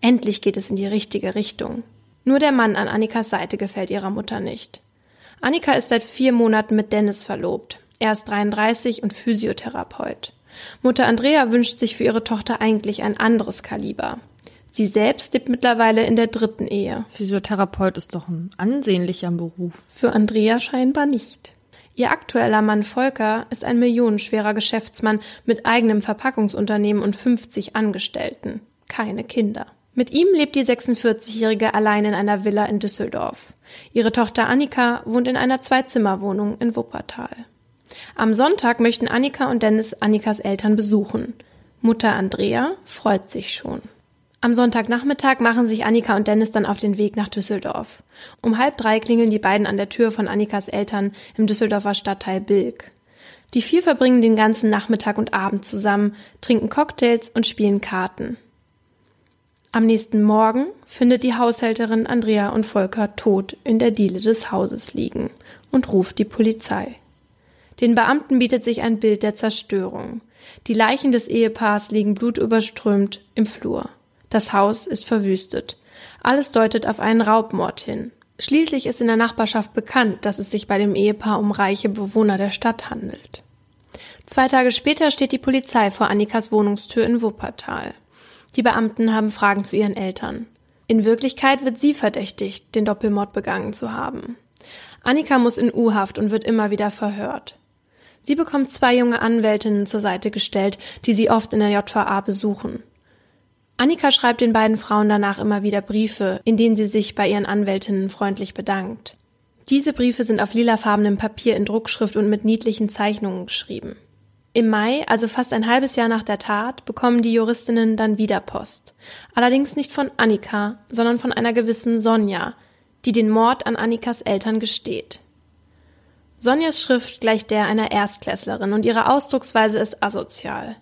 S2: Endlich geht es in die richtige Richtung. Nur der Mann an Annikas Seite gefällt ihrer Mutter nicht. Annika ist seit vier Monaten mit Dennis verlobt. Er ist 33 und Physiotherapeut. Mutter Andrea wünscht sich für ihre Tochter eigentlich ein anderes Kaliber. Sie selbst lebt mittlerweile in der dritten Ehe.
S1: Physiotherapeut ist doch ein ansehnlicher Beruf.
S2: Für Andrea scheinbar nicht. Ihr aktueller Mann Volker ist ein millionenschwerer Geschäftsmann mit eigenem Verpackungsunternehmen und 50 Angestellten. Keine Kinder. Mit ihm lebt die 46-Jährige allein in einer Villa in Düsseldorf. Ihre Tochter Annika wohnt in einer Zwei-Zimmer-Wohnung in Wuppertal. Am Sonntag möchten Annika und Dennis Annikas Eltern besuchen. Mutter Andrea freut sich schon. Am Sonntagnachmittag machen sich Annika und Dennis dann auf den Weg nach Düsseldorf. Um halb drei klingeln die beiden an der Tür von Annikas Eltern im Düsseldorfer Stadtteil Bilk. Die vier verbringen den ganzen Nachmittag und Abend zusammen, trinken Cocktails und spielen Karten. Am nächsten Morgen findet die Haushälterin Andrea und Volker tot in der Diele des Hauses liegen und ruft die Polizei. Den Beamten bietet sich ein Bild der Zerstörung. Die Leichen des Ehepaars liegen blutüberströmt im Flur. Das Haus ist verwüstet. Alles deutet auf einen Raubmord hin. Schließlich ist in der Nachbarschaft bekannt, dass es sich bei dem Ehepaar um reiche Bewohner der Stadt handelt. Zwei Tage später steht die Polizei vor Annikas Wohnungstür in Wuppertal. Die Beamten haben Fragen zu ihren Eltern. In Wirklichkeit wird sie verdächtigt, den Doppelmord begangen zu haben. Annika muss in U-Haft und wird immer wieder verhört. Sie bekommt zwei junge Anwältinnen zur Seite gestellt, die sie oft in der JVA besuchen. Annika schreibt den beiden Frauen danach immer wieder Briefe, in denen sie sich bei ihren Anwältinnen freundlich bedankt. Diese Briefe sind auf lilafarbenem Papier in Druckschrift und mit niedlichen Zeichnungen geschrieben. Im Mai, also fast ein halbes Jahr nach der Tat, bekommen die Juristinnen dann wieder Post. Allerdings nicht von Annika, sondern von einer gewissen Sonja, die den Mord an Annikas Eltern gesteht. Sonjas Schrift gleicht der einer Erstklässlerin und ihre Ausdrucksweise ist asozial.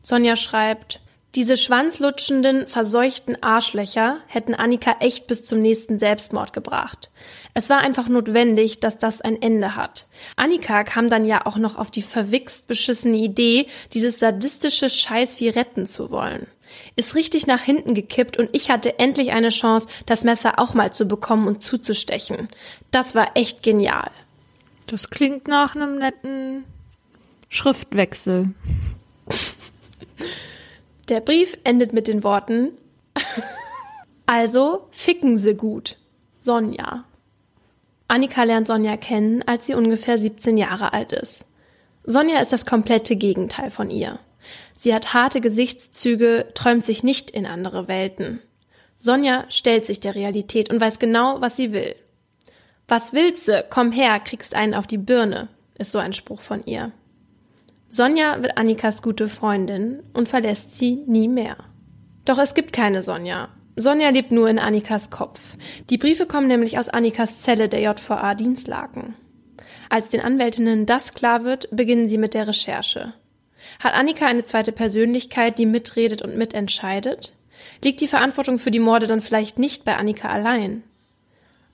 S2: Sonja schreibt, diese schwanzlutschenden, verseuchten Arschlöcher hätten Annika echt bis zum nächsten Selbstmord gebracht. Es war einfach notwendig, dass das ein Ende hat. Annika kam dann ja auch noch auf die verwichst beschissene Idee, dieses sadistische Scheißvieh retten zu wollen. Ist richtig nach hinten gekippt und ich hatte endlich eine Chance, das Messer auch mal zu bekommen und zuzustechen. Das war echt genial.
S1: Das klingt nach einem netten Schriftwechsel.
S2: Der Brief endet mit den Worten Also ficken sie gut. Sonja. Annika lernt Sonja kennen, als sie ungefähr 17 Jahre alt ist. Sonja ist das komplette Gegenteil von ihr. Sie hat harte Gesichtszüge, träumt sich nicht in andere Welten. Sonja stellt sich der Realität und weiß genau, was sie will. Was willst du? Komm her, kriegst einen auf die Birne, ist so ein Spruch von ihr. Sonja wird Annikas gute Freundin und verlässt sie nie mehr. Doch es gibt keine Sonja. Sonja lebt nur in Annikas Kopf. Die Briefe kommen nämlich aus Annikas Zelle der JVA Dienstlaken. Als den Anwältinnen das klar wird, beginnen sie mit der Recherche. Hat Annika eine zweite Persönlichkeit, die mitredet und mitentscheidet? Liegt die Verantwortung für die Morde dann vielleicht nicht bei Annika allein?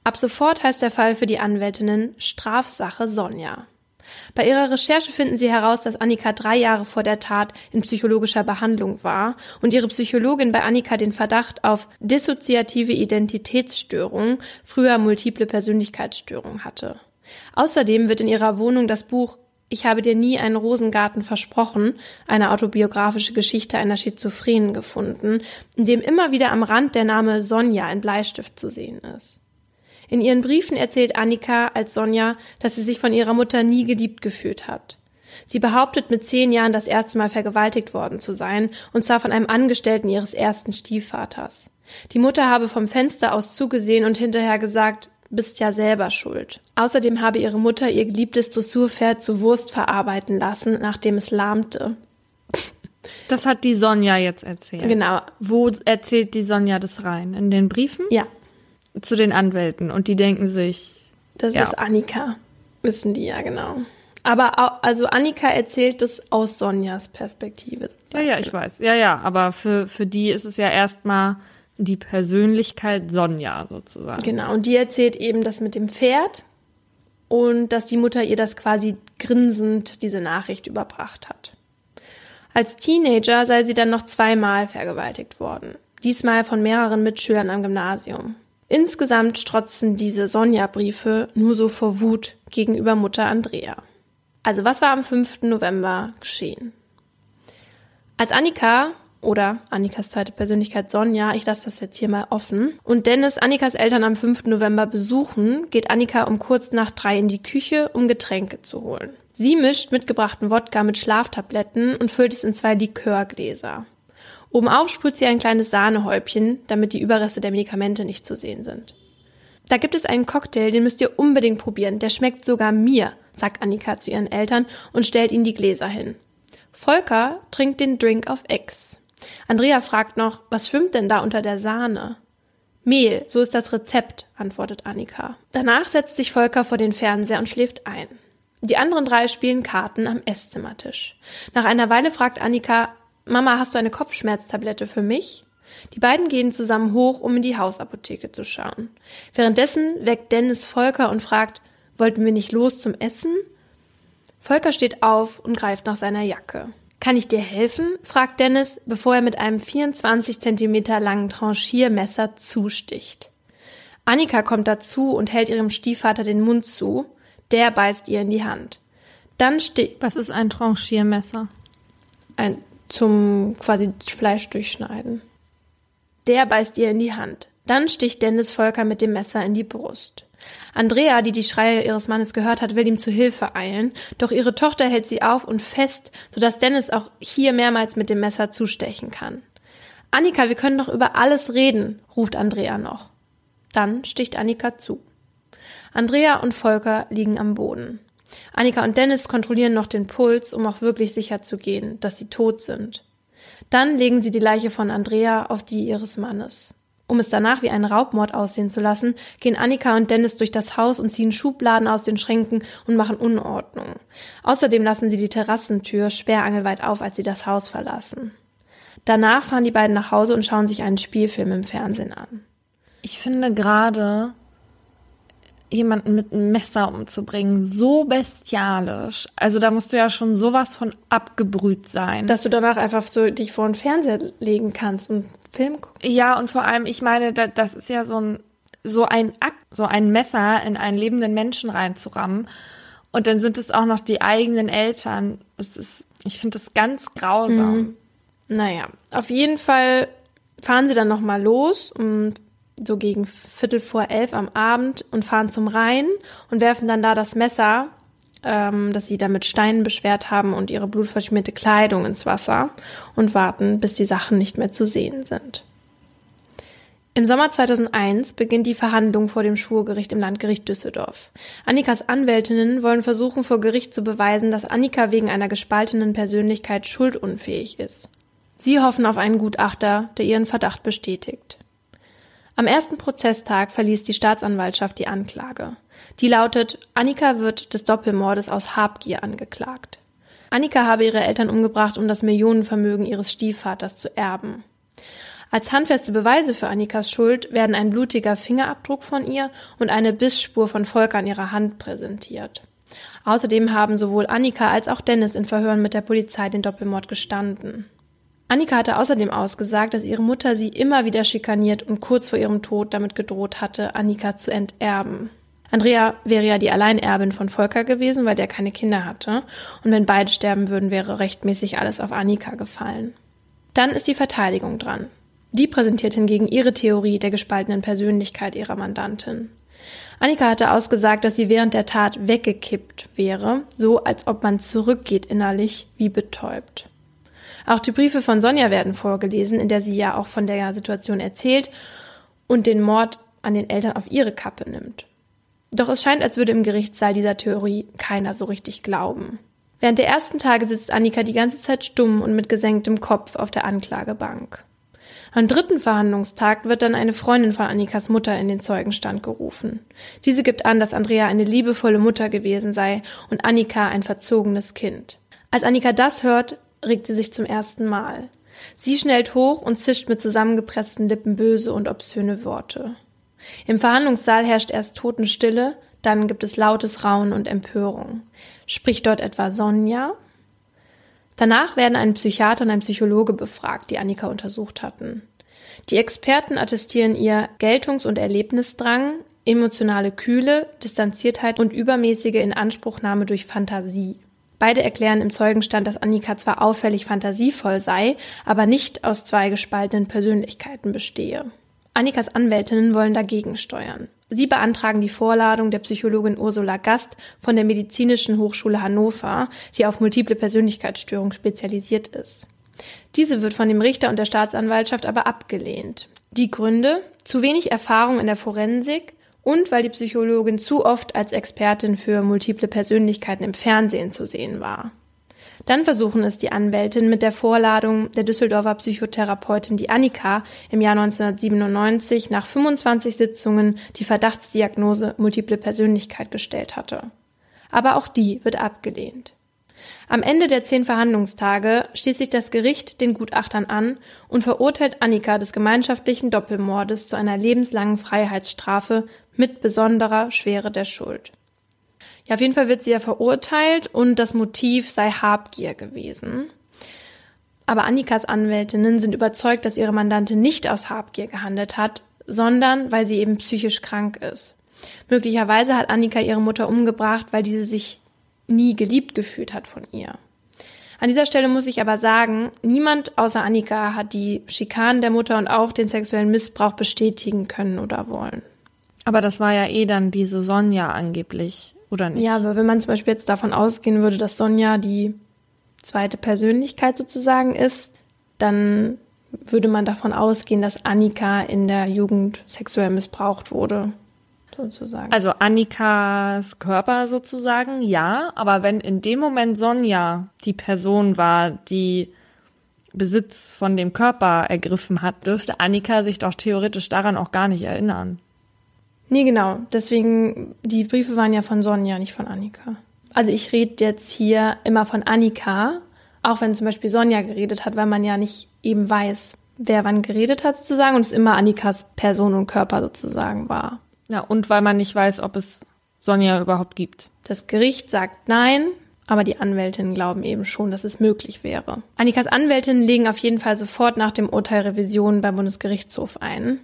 S2: Ab sofort heißt der Fall für die Anwältinnen Strafsache Sonja. Bei ihrer Recherche finden sie heraus, dass Annika drei Jahre vor der Tat in psychologischer Behandlung war und ihre Psychologin bei Annika den Verdacht auf dissoziative Identitätsstörung, früher multiple Persönlichkeitsstörung hatte. Außerdem wird in ihrer Wohnung das Buch Ich habe dir nie einen Rosengarten versprochen, eine autobiografische Geschichte einer Schizophrenen gefunden, in dem immer wieder am Rand der Name Sonja in Bleistift zu sehen ist. In ihren Briefen erzählt Annika als Sonja, dass sie sich von ihrer Mutter nie geliebt gefühlt hat. Sie behauptet, mit zehn Jahren das erste Mal vergewaltigt worden zu sein, und zwar von einem Angestellten ihres ersten Stiefvaters. Die Mutter habe vom Fenster aus zugesehen und hinterher gesagt, bist ja selber schuld. Außerdem habe ihre Mutter ihr geliebtes Dressurpferd zu Wurst verarbeiten lassen, nachdem es lahmte.
S1: Das hat die Sonja jetzt erzählt.
S2: Genau.
S1: Wo erzählt die Sonja das rein? In den Briefen?
S2: Ja
S1: zu den Anwälten und die denken sich.
S2: Das ja. ist Annika. Wissen die ja genau. Aber also Annika erzählt das aus Sonjas Perspektive.
S1: Ja, ja, ich weiß. Ja, ja, aber für, für die ist es ja erstmal die Persönlichkeit Sonja sozusagen.
S2: Genau, und die erzählt eben das mit dem Pferd und dass die Mutter ihr das quasi grinsend diese Nachricht überbracht hat. Als Teenager sei sie dann noch zweimal vergewaltigt worden. Diesmal von mehreren Mitschülern am Gymnasium. Insgesamt strotzen diese Sonja-Briefe nur so vor Wut gegenüber Mutter Andrea. Also was war am 5. November geschehen? Als Annika oder Annikas zweite Persönlichkeit Sonja, ich lasse das jetzt hier mal offen, und Dennis Annikas Eltern am 5. November besuchen, geht Annika um kurz nach drei in die Küche, um Getränke zu holen. Sie mischt mitgebrachten Wodka mit Schlaftabletten und füllt es in zwei Likörgläser. Obenauf sprüht sie ein kleines Sahnehäubchen, damit die Überreste der Medikamente nicht zu sehen sind. Da gibt es einen Cocktail, den müsst ihr unbedingt probieren. Der schmeckt sogar mir, sagt Annika zu ihren Eltern und stellt ihnen die Gläser hin. Volker trinkt den Drink auf Ex. Andrea fragt noch, was schwimmt denn da unter der Sahne? Mehl, so ist das Rezept, antwortet Annika. Danach setzt sich Volker vor den Fernseher und schläft ein. Die anderen drei spielen Karten am Esszimmertisch. Nach einer Weile fragt Annika, Mama, hast du eine Kopfschmerztablette für mich? Die beiden gehen zusammen hoch, um in die Hausapotheke zu schauen. Währenddessen weckt Dennis Volker und fragt, wollten wir nicht los zum Essen? Volker steht auf und greift nach seiner Jacke. Kann ich dir helfen? fragt Dennis, bevor er mit einem 24 Zentimeter langen Tranchiermesser zusticht. Annika kommt dazu und hält ihrem Stiefvater den Mund zu. Der beißt ihr in die Hand. Dann steht.
S1: Was ist ein Tranchiermesser?
S2: Ein zum quasi Fleisch durchschneiden. Der beißt ihr in die Hand. Dann sticht Dennis Volker mit dem Messer in die Brust. Andrea, die die Schreie ihres Mannes gehört hat, will ihm zu Hilfe eilen, doch ihre Tochter hält sie auf und fest, sodass Dennis auch hier mehrmals mit dem Messer zustechen kann. Annika, wir können doch über alles reden, ruft Andrea noch. Dann sticht Annika zu. Andrea und Volker liegen am Boden. Annika und Dennis kontrollieren noch den Puls, um auch wirklich sicher zu gehen, dass sie tot sind. Dann legen sie die Leiche von Andrea auf die ihres Mannes. Um es danach wie einen Raubmord aussehen zu lassen, gehen Annika und Dennis durch das Haus und ziehen Schubladen aus den Schränken und machen Unordnung. Außerdem lassen sie die Terrassentür sperrangelweit auf, als sie das Haus verlassen. Danach fahren die beiden nach Hause und schauen sich einen Spielfilm im Fernsehen an.
S1: Ich finde gerade, jemanden mit einem Messer umzubringen, so bestialisch. Also da musst du ja schon sowas von abgebrüht sein.
S2: Dass du danach einfach so dich vor den Fernseher legen kannst und Film gucken.
S1: Ja, und vor allem, ich meine, das ist ja so ein, so ein Akt, so ein Messer in einen lebenden Menschen reinzurammen. Und dann sind es auch noch die eigenen Eltern. Es ist, ich finde das ganz grausam. Mhm.
S2: Naja, auf jeden Fall fahren sie dann nochmal los und so gegen Viertel vor elf am Abend und fahren zum Rhein und werfen dann da das Messer, ähm, das sie da mit Steinen beschwert haben und ihre blutverschmierte Kleidung ins Wasser und warten, bis die Sachen nicht mehr zu sehen sind. Im Sommer 2001 beginnt die Verhandlung vor dem Schwurgericht im Landgericht Düsseldorf. Annikas Anwältinnen wollen versuchen, vor Gericht zu beweisen, dass Annika wegen einer gespaltenen Persönlichkeit schuldunfähig ist. Sie hoffen auf einen Gutachter, der ihren Verdacht bestätigt. Am ersten Prozesstag verließ die Staatsanwaltschaft die Anklage. Die lautet, Annika wird des Doppelmordes aus Habgier angeklagt. Annika habe ihre Eltern umgebracht, um das Millionenvermögen ihres Stiefvaters zu erben. Als handfeste Beweise für Annikas Schuld werden ein blutiger Fingerabdruck von ihr und eine Bissspur von Volker an ihrer Hand präsentiert. Außerdem haben sowohl Annika als auch Dennis in Verhören mit der Polizei den Doppelmord gestanden. Annika hatte außerdem ausgesagt, dass ihre Mutter sie immer wieder schikaniert und kurz vor ihrem Tod damit gedroht hatte, Annika zu enterben. Andrea wäre ja die Alleinerbin von Volker gewesen, weil der keine Kinder hatte. Und wenn beide sterben würden, wäre rechtmäßig alles auf Annika gefallen. Dann ist die Verteidigung dran. Die präsentiert hingegen ihre Theorie der gespaltenen Persönlichkeit ihrer Mandantin. Annika hatte ausgesagt, dass sie während der Tat weggekippt wäre, so als ob man zurückgeht innerlich, wie betäubt. Auch die Briefe von Sonja werden vorgelesen, in der sie ja auch von der Situation erzählt und den Mord an den Eltern auf ihre Kappe nimmt. Doch es scheint, als würde im Gerichtssaal dieser Theorie keiner so richtig glauben. Während der ersten Tage sitzt Annika die ganze Zeit stumm und mit gesenktem Kopf auf der Anklagebank. Am dritten Verhandlungstag wird dann eine Freundin von Annikas Mutter in den Zeugenstand gerufen. Diese gibt an, dass Andrea eine liebevolle Mutter gewesen sei und Annika ein verzogenes Kind. Als Annika das hört, regt sie sich zum ersten Mal. Sie schnellt hoch und zischt mit zusammengepressten Lippen böse und obszöne Worte. Im Verhandlungssaal herrscht erst Totenstille, dann gibt es lautes Raunen und Empörung. Spricht dort etwa Sonja? Danach werden ein Psychiater und ein Psychologe befragt, die Annika untersucht hatten. Die Experten attestieren ihr Geltungs- und Erlebnisdrang, emotionale Kühle, Distanziertheit und übermäßige Inanspruchnahme durch Fantasie. Beide erklären im Zeugenstand, dass Annika zwar auffällig fantasievoll sei, aber nicht aus zwei gespaltenen Persönlichkeiten bestehe. Annikas Anwältinnen wollen dagegen steuern. Sie beantragen die Vorladung der Psychologin Ursula Gast von der Medizinischen Hochschule Hannover, die auf multiple Persönlichkeitsstörung spezialisiert ist. Diese wird von dem Richter und der Staatsanwaltschaft aber abgelehnt. Die Gründe? Zu wenig Erfahrung in der Forensik und weil die Psychologin zu oft als Expertin für multiple Persönlichkeiten im Fernsehen zu sehen war. Dann versuchen es die Anwältin mit der Vorladung der Düsseldorfer Psychotherapeutin die Annika im Jahr 1997 nach 25 Sitzungen die Verdachtsdiagnose multiple Persönlichkeit gestellt hatte. Aber auch die wird abgelehnt. Am Ende der zehn Verhandlungstage schließt sich das Gericht den Gutachtern an und verurteilt Annika des gemeinschaftlichen Doppelmordes zu einer lebenslangen Freiheitsstrafe mit besonderer Schwere der Schuld. Ja, auf jeden Fall wird sie ja verurteilt und das Motiv sei Habgier gewesen. Aber Annikas Anwältinnen sind überzeugt, dass ihre Mandantin nicht aus Habgier gehandelt hat, sondern weil sie eben psychisch krank ist. Möglicherweise hat Annika ihre Mutter umgebracht, weil diese sich nie geliebt gefühlt hat von ihr. An dieser Stelle muss ich aber sagen, niemand außer Annika hat die Schikanen der Mutter und auch den sexuellen Missbrauch bestätigen können oder wollen.
S1: Aber das war ja eh dann diese Sonja angeblich, oder nicht?
S2: Ja, aber wenn man zum Beispiel jetzt davon ausgehen würde, dass Sonja die zweite Persönlichkeit sozusagen ist, dann würde man davon ausgehen, dass Annika in der Jugend sexuell missbraucht wurde sozusagen.
S1: Also Annikas Körper sozusagen, ja, aber wenn in dem Moment Sonja die Person war, die Besitz von dem Körper ergriffen hat, dürfte Annika sich doch theoretisch daran auch gar nicht erinnern.
S2: Nee, genau. Deswegen, die Briefe waren ja von Sonja, nicht von Annika. Also ich rede jetzt hier immer von Annika, auch wenn zum Beispiel Sonja geredet hat, weil man ja nicht eben weiß, wer wann geredet hat sozusagen und es immer Annikas Person und Körper sozusagen war.
S1: Ja, und weil man nicht weiß, ob es Sonja überhaupt gibt.
S2: Das Gericht sagt nein, aber die Anwältinnen glauben eben schon, dass es möglich wäre. Annikas Anwältinnen legen auf jeden Fall sofort nach dem Urteil Revision beim Bundesgerichtshof ein.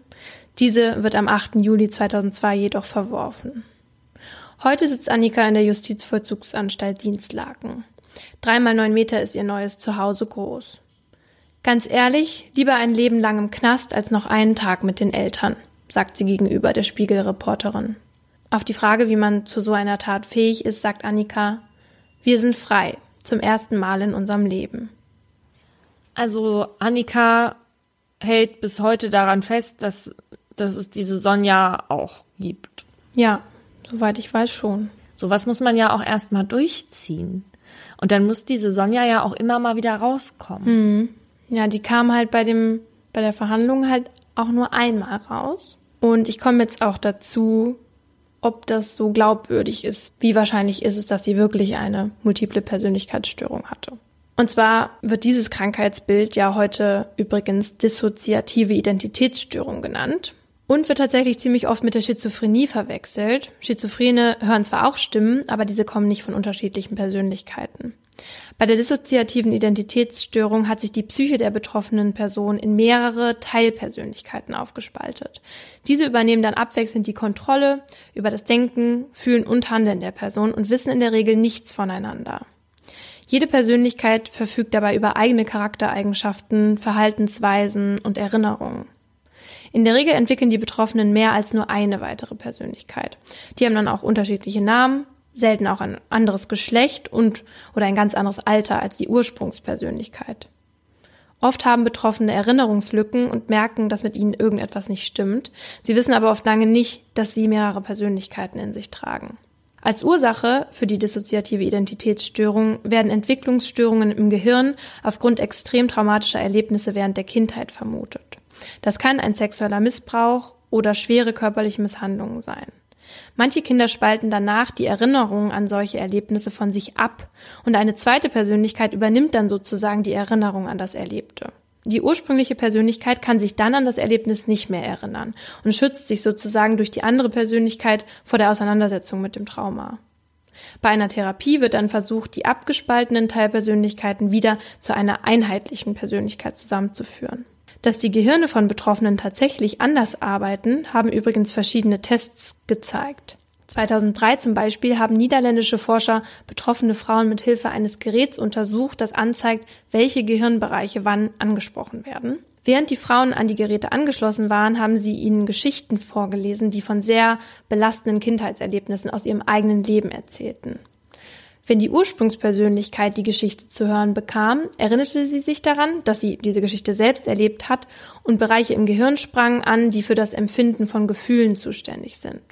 S2: Diese wird am 8. Juli 2002 jedoch verworfen. Heute sitzt Annika in der Justizvollzugsanstalt Dienstlaken. Dreimal neun Meter ist ihr neues Zuhause groß. Ganz ehrlich, lieber ein Leben lang im Knast als noch einen Tag mit den Eltern sagt sie gegenüber der Spiegelreporterin. Auf die Frage, wie man zu so einer Tat fähig ist, sagt Annika, wir sind frei, zum ersten Mal in unserem Leben.
S1: Also Annika hält bis heute daran fest, dass, dass es diese Sonja auch gibt.
S2: Ja, soweit ich weiß schon.
S1: Sowas muss man ja auch erstmal durchziehen. Und dann muss diese Sonja ja auch immer mal wieder rauskommen.
S2: Mhm. Ja, die kam halt bei dem, bei der Verhandlung halt auch nur einmal raus. Und ich komme jetzt auch dazu, ob das so glaubwürdig ist. Wie wahrscheinlich ist es, dass sie wirklich eine multiple Persönlichkeitsstörung hatte. Und zwar wird dieses Krankheitsbild ja heute übrigens dissoziative Identitätsstörung genannt und wird tatsächlich ziemlich oft mit der Schizophrenie verwechselt. Schizophrene hören zwar auch Stimmen, aber diese kommen nicht von unterschiedlichen Persönlichkeiten. Bei der dissoziativen Identitätsstörung hat sich die Psyche der betroffenen Person in mehrere Teilpersönlichkeiten aufgespaltet. Diese übernehmen dann abwechselnd die Kontrolle über das Denken, Fühlen und Handeln der Person und wissen in der Regel nichts voneinander. Jede Persönlichkeit verfügt dabei über eigene Charaktereigenschaften, Verhaltensweisen und Erinnerungen. In der Regel entwickeln die Betroffenen mehr als nur eine weitere Persönlichkeit. Die haben dann auch unterschiedliche Namen, selten auch ein anderes Geschlecht und oder ein ganz anderes Alter als die Ursprungspersönlichkeit. Oft haben Betroffene Erinnerungslücken und merken, dass mit ihnen irgendetwas nicht stimmt. Sie wissen aber oft lange nicht, dass sie mehrere Persönlichkeiten in sich tragen. Als Ursache für die dissoziative Identitätsstörung werden Entwicklungsstörungen im Gehirn aufgrund extrem traumatischer Erlebnisse während der Kindheit vermutet. Das kann ein sexueller Missbrauch oder schwere körperliche Misshandlungen sein. Manche Kinder spalten danach die Erinnerungen an solche Erlebnisse von sich ab und eine zweite Persönlichkeit übernimmt dann sozusagen die Erinnerung an das Erlebte. Die ursprüngliche Persönlichkeit kann sich dann an das Erlebnis nicht mehr erinnern und schützt sich sozusagen durch die andere Persönlichkeit vor der Auseinandersetzung mit dem Trauma. Bei einer Therapie wird dann versucht, die abgespaltenen Teilpersönlichkeiten wieder zu einer einheitlichen Persönlichkeit zusammenzuführen. Dass die Gehirne von Betroffenen tatsächlich anders arbeiten, haben übrigens verschiedene Tests gezeigt. 2003 zum Beispiel haben niederländische Forscher betroffene Frauen mit Hilfe eines Geräts untersucht, das anzeigt, welche Gehirnbereiche wann angesprochen werden. Während die Frauen an die Geräte angeschlossen waren, haben sie ihnen Geschichten vorgelesen, die von sehr belastenden Kindheitserlebnissen aus ihrem eigenen Leben erzählten. Wenn die Ursprungspersönlichkeit die Geschichte zu hören bekam, erinnerte sie sich daran, dass sie diese Geschichte selbst erlebt hat und Bereiche im Gehirn sprangen an, die für das Empfinden von Gefühlen zuständig sind.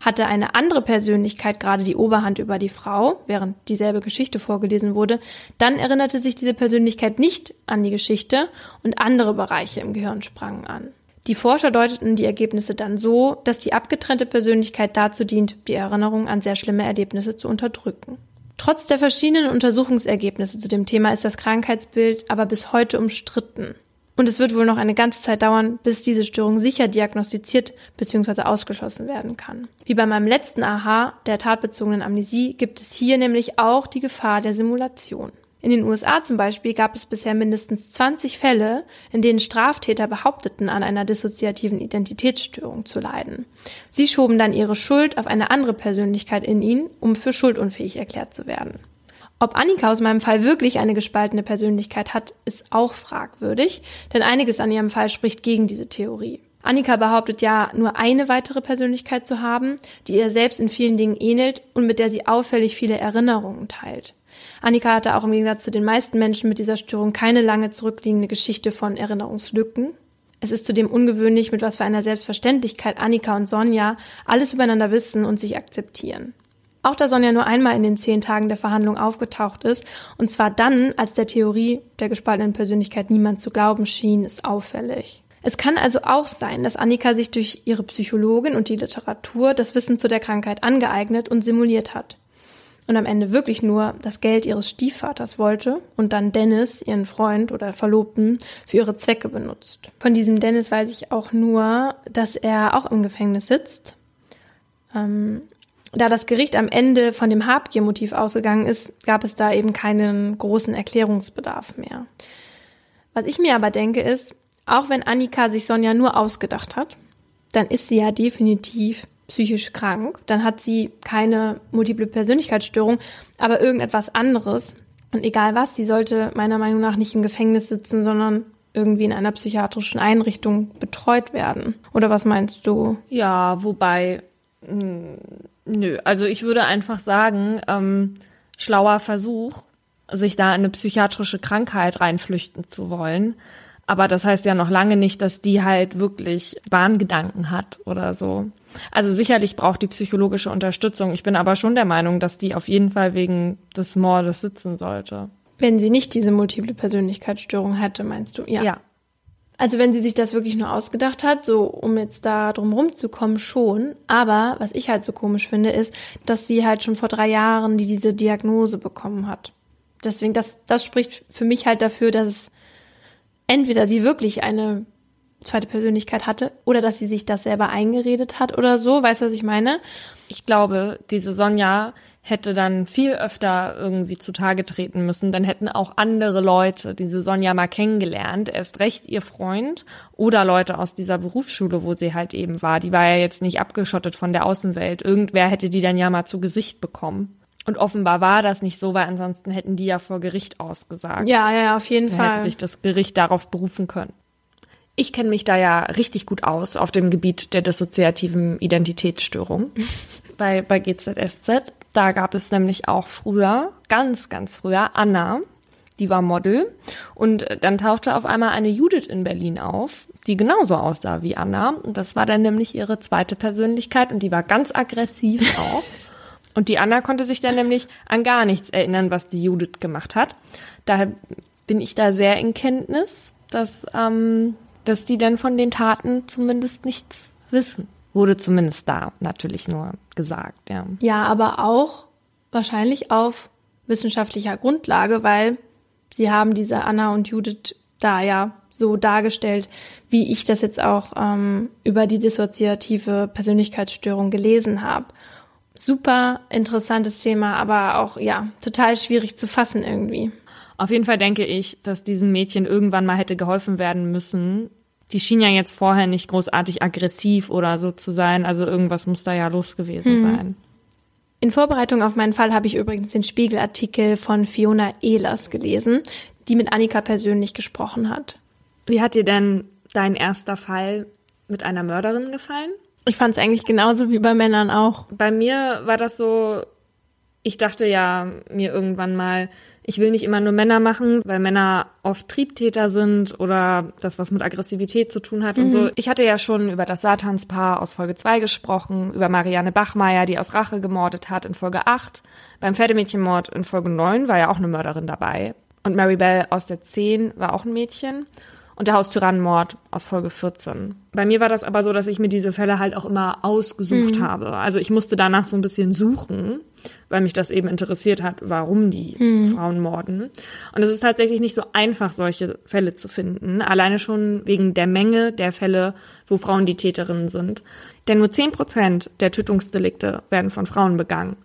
S2: Hatte eine andere Persönlichkeit gerade die Oberhand über die Frau, während dieselbe Geschichte vorgelesen wurde, dann erinnerte sich diese Persönlichkeit nicht an die Geschichte und andere Bereiche im Gehirn sprangen an. Die Forscher deuteten die Ergebnisse dann so, dass die abgetrennte Persönlichkeit dazu dient, die Erinnerung an sehr schlimme Erlebnisse zu unterdrücken. Trotz der verschiedenen Untersuchungsergebnisse zu dem Thema ist das Krankheitsbild aber bis heute umstritten. Und es wird wohl noch eine ganze Zeit dauern, bis diese Störung sicher diagnostiziert bzw. ausgeschlossen werden kann. Wie bei meinem letzten Aha der tatbezogenen Amnesie gibt es hier nämlich auch die Gefahr der Simulation. In den USA zum Beispiel gab es bisher mindestens 20 Fälle, in denen Straftäter behaupteten, an einer dissoziativen Identitätsstörung zu leiden. Sie schoben dann ihre Schuld auf eine andere Persönlichkeit in ihn, um für schuldunfähig erklärt zu werden. Ob Annika aus meinem Fall wirklich eine gespaltene Persönlichkeit hat, ist auch fragwürdig, denn einiges an ihrem Fall spricht gegen diese Theorie. Annika behauptet ja, nur eine weitere Persönlichkeit zu haben, die ihr selbst in vielen Dingen ähnelt und mit der sie auffällig viele Erinnerungen teilt. Annika hatte auch im Gegensatz zu den meisten Menschen mit dieser Störung keine lange zurückliegende Geschichte von Erinnerungslücken. Es ist zudem ungewöhnlich, mit was für einer Selbstverständlichkeit Annika und Sonja alles übereinander wissen und sich akzeptieren. Auch da Sonja nur einmal in den zehn Tagen der Verhandlung aufgetaucht ist, und zwar dann, als der Theorie der gespaltenen Persönlichkeit niemand zu glauben schien, ist auffällig. Es kann also auch sein, dass Annika sich durch ihre Psychologin und die Literatur das Wissen zu der Krankheit angeeignet und simuliert hat. Und am Ende wirklich nur das Geld ihres Stiefvaters wollte und dann Dennis, ihren Freund oder Verlobten, für ihre Zwecke benutzt. Von diesem Dennis weiß ich auch nur, dass er auch im Gefängnis sitzt. Ähm, da das Gericht am Ende von dem Habgier-Motiv ausgegangen ist, gab es da eben keinen großen Erklärungsbedarf mehr. Was ich mir aber denke ist, auch wenn Annika sich Sonja nur ausgedacht hat, dann ist sie ja definitiv psychisch krank. Dann hat sie keine multiple Persönlichkeitsstörung, aber irgendetwas anderes. Und egal was, sie sollte meiner Meinung nach nicht im Gefängnis sitzen, sondern irgendwie in einer psychiatrischen Einrichtung betreut werden. Oder was meinst du?
S1: Ja, wobei hm, Nö, also ich würde einfach sagen, ähm, schlauer Versuch, sich da in eine psychiatrische Krankheit reinflüchten zu wollen. Aber das heißt ja noch lange nicht, dass die halt wirklich Wahngedanken hat oder so. Also sicherlich braucht die psychologische Unterstützung. Ich bin aber schon der Meinung, dass die auf jeden Fall wegen des Mordes sitzen sollte.
S2: Wenn sie nicht diese multiple Persönlichkeitsstörung hätte, meinst du?
S1: Ja. Ja,
S2: also wenn sie sich das wirklich nur ausgedacht hat, so um jetzt da drum rumzukommen, schon. Aber was ich halt so komisch finde, ist, dass sie halt schon vor drei Jahren die, diese Diagnose bekommen hat. Deswegen, das, das spricht für mich halt dafür, dass es entweder sie wirklich eine zweite Persönlichkeit hatte oder dass sie sich das selber eingeredet hat oder so. Weißt du, was ich meine?
S1: Ich glaube, diese Sonja hätte dann viel öfter irgendwie zutage treten müssen. Dann hätten auch andere Leute diese Sonja mal kennengelernt, erst recht ihr Freund oder Leute aus dieser Berufsschule, wo sie halt eben war. Die war ja jetzt nicht abgeschottet von der Außenwelt. Irgendwer hätte die dann ja mal zu Gesicht bekommen. Und offenbar war das nicht so, weil ansonsten hätten die ja vor Gericht ausgesagt.
S2: Ja, ja, auf jeden
S1: dann
S2: Fall.
S1: Hätte sich das Gericht darauf berufen können. Ich kenne mich da ja richtig gut aus auf dem Gebiet der dissoziativen Identitätsstörung bei, bei GZSZ. Da gab es nämlich auch früher, ganz, ganz früher, Anna, die war Model. Und dann tauchte auf einmal eine Judith in Berlin auf, die genauso aussah wie Anna. Und das war dann nämlich ihre zweite Persönlichkeit und die war ganz aggressiv auch. Und die Anna konnte sich dann nämlich an gar nichts erinnern, was die Judith gemacht hat. Daher bin ich da sehr in Kenntnis, dass, ähm, dass die dann von den Taten zumindest nichts wissen. Wurde zumindest da natürlich nur gesagt, ja.
S2: Ja, aber auch wahrscheinlich auf wissenschaftlicher Grundlage, weil sie haben diese Anna und Judith da ja so dargestellt, wie ich das jetzt auch ähm, über die dissoziative Persönlichkeitsstörung gelesen habe. Super interessantes Thema, aber auch ja total schwierig zu fassen irgendwie.
S1: Auf jeden Fall denke ich, dass diesem Mädchen irgendwann mal hätte geholfen werden müssen, die schien ja jetzt vorher nicht großartig aggressiv oder so zu sein. Also irgendwas muss da ja los gewesen mhm. sein.
S2: In Vorbereitung auf meinen Fall habe ich übrigens den Spiegelartikel von Fiona Ehlers gelesen, die mit Annika persönlich gesprochen hat.
S1: Wie hat dir denn dein erster Fall mit einer Mörderin gefallen?
S2: Ich fand es eigentlich genauso wie bei Männern auch.
S1: Bei mir war das so, ich dachte ja mir irgendwann mal, ich will nicht immer nur Männer machen, weil Männer oft Triebtäter sind oder das was mit Aggressivität zu tun hat mhm. und so. Ich hatte ja schon über das Satanspaar aus Folge 2 gesprochen, über Marianne Bachmeier, die aus Rache gemordet hat in Folge 8. Beim Pferdemädchenmord in Folge 9 war ja auch eine Mörderin dabei. Und Mary Bell aus der 10 war auch ein Mädchen und der Haustyrannenmord aus Folge 14. Bei mir war das aber so, dass ich mir diese Fälle halt auch immer ausgesucht mhm. habe. Also ich musste danach so ein bisschen suchen, weil mich das eben interessiert hat, warum die mhm. Frauen morden. Und es ist tatsächlich nicht so einfach, solche Fälle zu finden. Alleine schon wegen der Menge der Fälle, wo Frauen die Täterinnen sind. Denn nur 10 Prozent der Tötungsdelikte werden von Frauen begangen.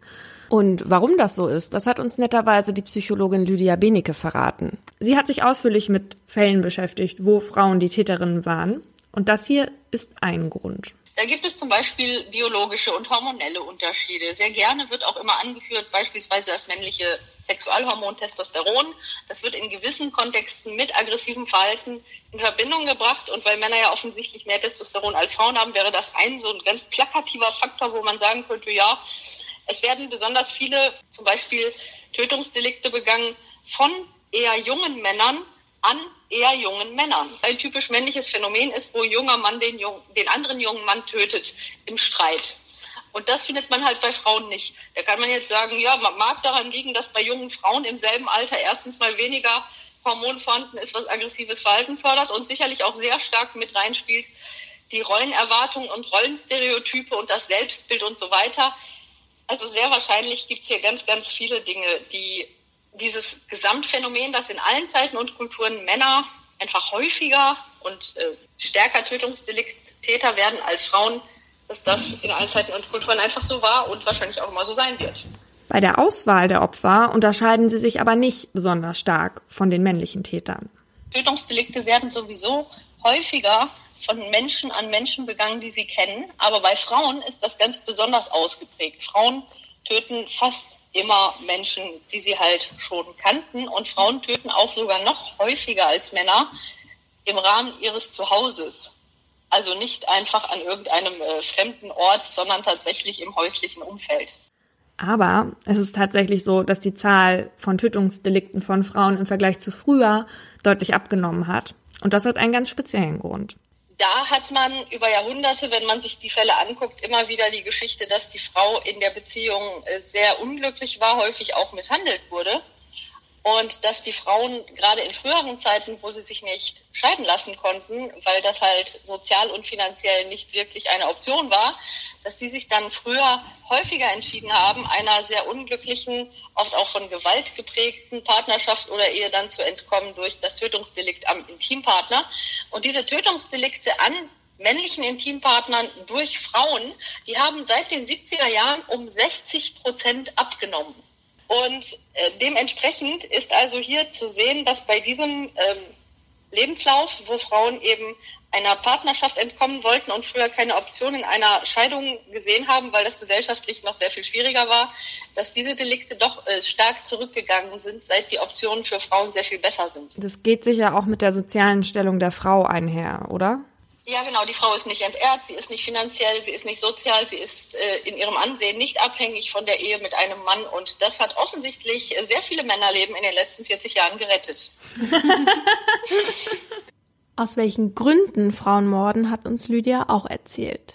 S1: Und warum das so ist, das hat uns netterweise die Psychologin Lydia Benecke verraten. Sie hat sich ausführlich mit Fällen beschäftigt, wo Frauen die Täterinnen waren. Und das hier ist ein Grund.
S3: Da gibt es zum Beispiel biologische und hormonelle Unterschiede. Sehr gerne wird auch immer angeführt, beispielsweise das männliche Sexualhormon Testosteron. Das wird in gewissen Kontexten mit aggressivem Verhalten in Verbindung gebracht. Und weil Männer ja offensichtlich mehr Testosteron als Frauen haben, wäre das ein so ein ganz plakativer Faktor, wo man sagen könnte, ja, es werden besonders viele zum Beispiel Tötungsdelikte begangen von eher jungen Männern an eher jungen Männern. Ein typisch männliches Phänomen ist, wo ein junger Mann den, jungen, den anderen jungen Mann tötet im Streit. Und das findet man halt bei Frauen nicht. Da kann man jetzt sagen, ja, man mag daran liegen, dass bei jungen Frauen im selben Alter erstens mal weniger Hormon vorhanden ist, was aggressives Verhalten fördert und sicherlich auch sehr stark mit reinspielt, die Rollenerwartungen und Rollenstereotype und das Selbstbild und so weiter. Also sehr wahrscheinlich gibt es hier ganz, ganz viele Dinge, die dieses Gesamtphänomen, dass in allen Zeiten und Kulturen Männer einfach häufiger und äh, stärker Tötungsdelikttäter werden als Frauen, dass das in allen Zeiten und Kulturen einfach so war und wahrscheinlich auch immer so sein wird.
S1: Bei der Auswahl der Opfer unterscheiden sie sich aber nicht besonders stark von den männlichen Tätern.
S3: Tötungsdelikte werden sowieso häufiger von Menschen an Menschen begangen, die sie kennen. Aber bei Frauen ist das ganz besonders ausgeprägt. Frauen töten fast immer Menschen, die sie halt schon kannten. Und Frauen töten auch sogar noch häufiger als Männer im Rahmen ihres Zuhauses. Also nicht einfach an irgendeinem äh, fremden Ort, sondern tatsächlich im häuslichen Umfeld.
S1: Aber es ist tatsächlich so, dass die Zahl von Tötungsdelikten von Frauen im Vergleich zu früher deutlich abgenommen hat. Und das hat einen ganz speziellen Grund
S3: da hat man über Jahrhunderte, wenn man sich die Fälle anguckt, immer wieder die Geschichte, dass die Frau in der Beziehung äh, sehr unglücklich war, häufig auch misshandelt wurde und dass die Frauen gerade in früheren Zeiten, wo sie sich nicht scheiden lassen konnten, weil das halt sozial und finanziell nicht wirklich eine Option war, dass die sich dann früher häufiger entschieden haben, einer sehr unglücklichen, oft auch von Gewalt geprägten Partnerschaft oder Ehe dann zu entkommen durch das Tötungsdelikt am Intimpartner. Und diese Tötungsdelikte an männlichen Intimpartnern durch Frauen, die haben seit den 70er Jahren um 60 Prozent abgenommen. Und äh, dementsprechend ist also hier zu sehen, dass bei diesem ähm, Lebenslauf, wo Frauen eben einer Partnerschaft entkommen wollten und früher keine Option in einer Scheidung gesehen haben, weil das gesellschaftlich noch sehr viel schwieriger war, dass diese Delikte doch äh, stark zurückgegangen sind, seit die Optionen für Frauen sehr viel besser sind.
S1: Das geht sicher auch mit der sozialen Stellung der Frau einher, oder?
S3: Ja, genau. Die Frau ist nicht entehrt, sie ist nicht finanziell, sie ist nicht sozial, sie ist äh, in ihrem Ansehen nicht abhängig von der Ehe mit einem Mann. Und das hat offensichtlich sehr viele Männerleben in den letzten 40 Jahren gerettet.
S2: Aus welchen Gründen Frauen morden, hat uns Lydia auch erzählt.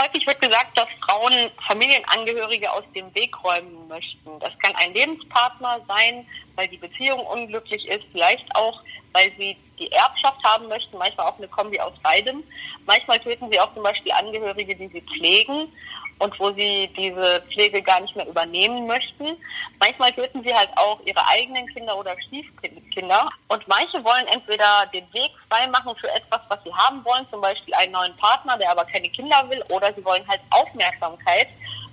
S4: Häufig wird gesagt, dass Frauen Familienangehörige aus dem Weg räumen möchten. Das kann ein Lebenspartner sein, weil die Beziehung unglücklich ist, vielleicht auch, weil sie die Erbschaft haben möchten, manchmal auch eine Kombi aus beidem. Manchmal töten sie auch zum Beispiel Angehörige, die sie pflegen und wo sie diese Pflege gar nicht mehr übernehmen möchten. Manchmal töten sie halt auch ihre eigenen Kinder oder Stiefkinder. Und manche wollen entweder den Weg frei machen für etwas, was sie haben wollen, zum Beispiel einen neuen Partner, der aber keine Kinder will, oder sie wollen halt Aufmerksamkeit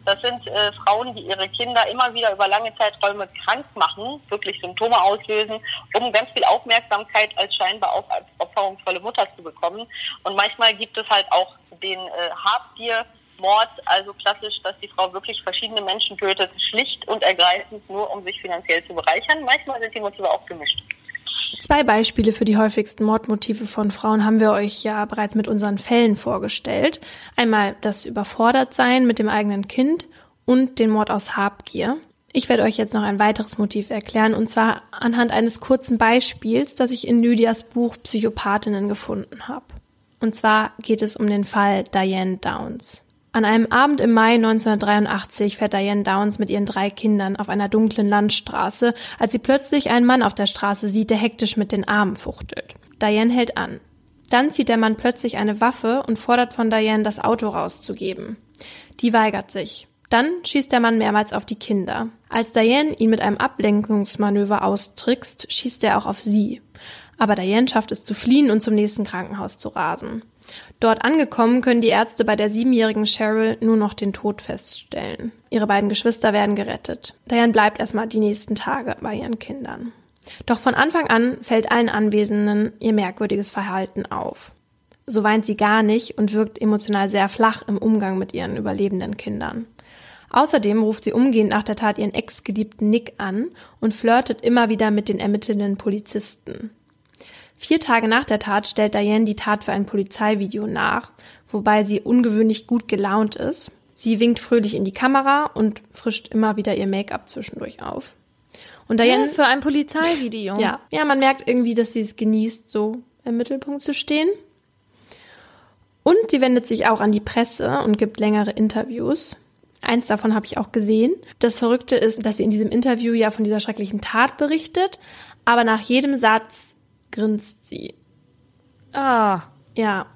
S4: Das sind äh, Frauen, die ihre Kinder immer wieder über lange Zeiträume krank machen, wirklich Symptome auslösen, um ganz viel Aufmerksamkeit als scheinbar auch als opferungsvolle Mutter zu bekommen. Und manchmal gibt es halt auch den äh, Habgier, Mord, also klassisch, dass die Frau wirklich verschiedene Menschen tötet, schlicht und ergreifend nur, um sich finanziell zu bereichern. Manchmal sind die Motive auch gemischt.
S2: Zwei Beispiele für die häufigsten Mordmotive von Frauen haben wir euch ja bereits mit unseren Fällen vorgestellt. Einmal das Überfordertsein mit dem eigenen Kind und den Mord aus Habgier. Ich werde euch jetzt noch ein weiteres Motiv erklären, und zwar anhand eines kurzen Beispiels, das ich in Lydias Buch Psychopathinnen gefunden habe. Und zwar geht es um den Fall Diane Downs. An einem Abend im Mai 1983 fährt Diane Downs mit ihren drei Kindern auf einer dunklen Landstraße, als sie plötzlich einen Mann auf der Straße sieht, der hektisch mit den Armen fuchtelt. Diane hält an. Dann zieht der Mann plötzlich eine Waffe und fordert von Diane, das Auto rauszugeben. Die weigert sich. Dann schießt der Mann mehrmals auf die Kinder. Als Diane ihn mit einem Ablenkungsmanöver austrickst, schießt er auch auf sie. Aber Diane schafft es zu fliehen und zum nächsten Krankenhaus zu rasen. Dort angekommen können die Ärzte bei der siebenjährigen Cheryl nur noch den Tod feststellen. Ihre beiden Geschwister werden gerettet. Diane bleibt erstmal die nächsten Tage bei ihren Kindern. Doch von Anfang an fällt allen Anwesenden ihr merkwürdiges Verhalten auf. So weint sie gar nicht und wirkt emotional sehr flach im Umgang mit ihren überlebenden Kindern. Außerdem ruft sie umgehend nach der Tat ihren ex-geliebten Nick an und flirtet immer wieder mit den ermittelnden Polizisten. Vier Tage nach der Tat stellt Diane die Tat für ein Polizeivideo nach, wobei sie ungewöhnlich gut gelaunt ist. Sie winkt fröhlich in die Kamera und frischt immer wieder ihr Make-up zwischendurch auf.
S1: Und Diane ja, für ein Polizeivideo.
S2: Ja, ja, man merkt irgendwie, dass sie es genießt, so im Mittelpunkt zu stehen. Und sie wendet sich auch an die Presse und gibt längere Interviews. Eins davon habe ich auch gesehen. Das Verrückte ist, dass sie in diesem Interview ja von dieser schrecklichen Tat berichtet, aber nach jedem Satz grinst sie.
S1: Ah.
S2: Ja.